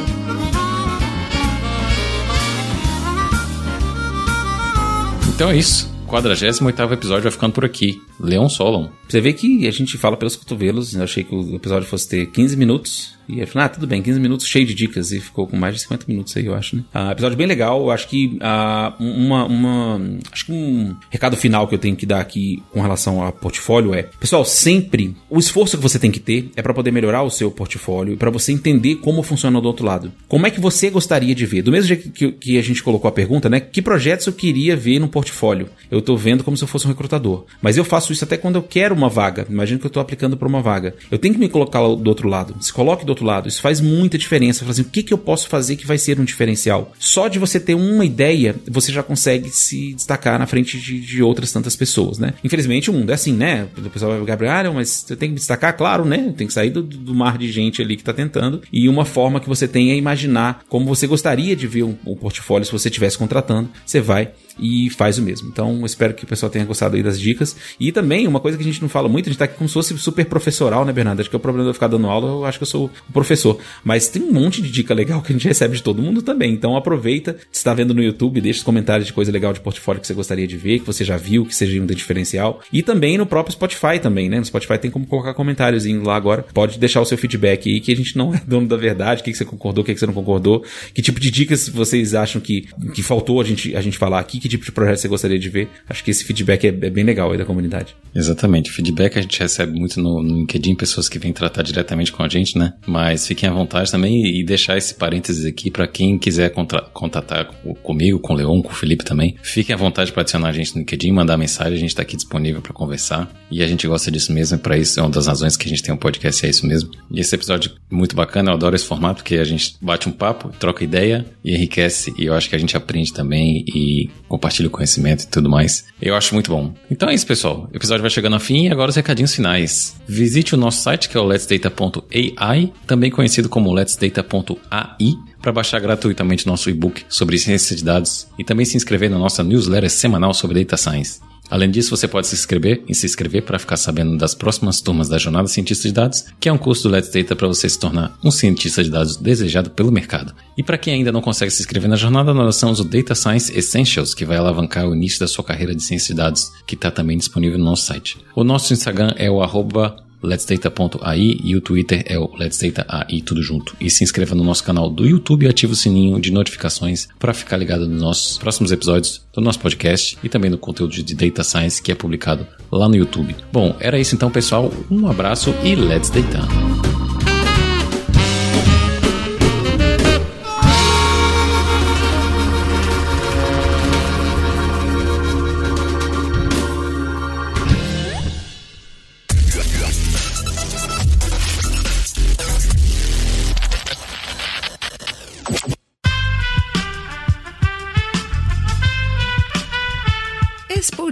Speaker 1: Então é isso. 48 episódio vai ficando por aqui. Leon Solon.
Speaker 2: Você vê que a gente fala pelos cotovelos. Eu achei que o episódio fosse ter 15 minutos. E eu falei, ah, tudo bem, 15 minutos cheio de dicas. E ficou com mais de 50 minutos aí, eu acho, né? Ah, episódio bem legal. Eu acho que ah, uma, uma. Acho que um recado final que eu tenho que dar aqui com relação ao portfólio é: pessoal, sempre o esforço que você tem que ter é para poder melhorar o seu portfólio e para você entender como funciona do outro lado. Como é que você gostaria de ver? Do mesmo jeito que, que a gente colocou a pergunta, né? Que projetos eu queria ver no portfólio? Eu tô vendo como se eu fosse um recrutador. Mas eu faço isso até quando eu quero uma vaga. Imagina que eu tô aplicando para uma vaga. Eu tenho que me colocar do outro lado. Se coloque do outro lado. Isso faz muita diferença. Assim, o que, que eu posso fazer que vai ser um diferencial? Só de você ter uma ideia, você já consegue se destacar na frente de, de outras tantas pessoas, né? Infelizmente o mundo é assim, né? O pessoal vai Gabriel, ah, mas você tem que destacar, claro, né? Tem que sair do, do, mar de gente ali que tá tentando. E uma forma que você tem é imaginar como você gostaria de ver um, um portfólio se você estivesse contratando. Você vai e faz o mesmo. Então, espero que o pessoal tenha gostado aí das dicas. E também, uma coisa que a gente não fala muito, a gente tá aqui como se fosse super professoral, né, Bernardo? Acho que é o problema de eu ficar dando aula, eu acho que eu sou o professor. Mas tem um monte de dica legal que a gente recebe de todo mundo também. Então, aproveita, se está vendo no YouTube, deixa os comentários de coisa legal de portfólio que você gostaria de ver, que você já viu, que seja um diferencial. E também no próprio Spotify também, né? No Spotify tem como colocar comentáriozinho lá agora. Pode deixar o seu feedback aí, que a gente não é dono da verdade, o que, que você concordou, o que, que você não concordou, que tipo de dicas vocês acham que, que faltou a gente, a gente falar aqui, que tipo de projeto você gostaria de ver. Acho que esse feedback é, é bem legal aí da comunidade.
Speaker 1: Exatamente. Feedback a gente recebe muito no, no LinkedIn, pessoas que vêm tratar diretamente com a gente, né? Mas fiquem à vontade também e deixar esse parênteses aqui para quem quiser contatar comigo, com o Leon, com o Felipe também. Fiquem à vontade para adicionar a gente no LinkedIn, mandar mensagem, a gente está aqui disponível para conversar. E a gente gosta disso mesmo, para isso é uma das razões que a gente tem um podcast, é isso mesmo. E esse episódio é muito bacana, eu adoro esse formato, porque a gente bate um papo, troca ideia e enriquece, e eu acho que a gente aprende também e compartilha o conhecimento e tudo mais. Eu acho muito bom. Então é isso, pessoal. O episódio vai chegando ao fim e agora os recadinhos finais. Visite o nosso site que é o letsdata.ai, também conhecido como letsdata.ai para baixar gratuitamente nosso e-book sobre ciência de dados e também se inscrever na nossa newsletter semanal sobre Data Science. Além disso, você pode se inscrever e se inscrever para ficar sabendo das próximas turmas da Jornada Cientista de Dados, que é um curso do Let's Data para você se tornar um cientista de dados desejado pelo mercado. E para quem ainda não consegue se inscrever na jornada, nós lançamos o Data Science Essentials, que vai alavancar o início da sua carreira de ciência de dados, que está também disponível no nosso site. O nosso Instagram é o arroba letsdata.ai e o Twitter é o letsdata.ai tudo junto. E se inscreva no nosso canal do YouTube e ative o sininho de notificações para ficar ligado nos nossos próximos episódios do nosso podcast e também no conteúdo de Data Science que é publicado lá no YouTube. Bom, era isso então, pessoal. Um abraço e let's data.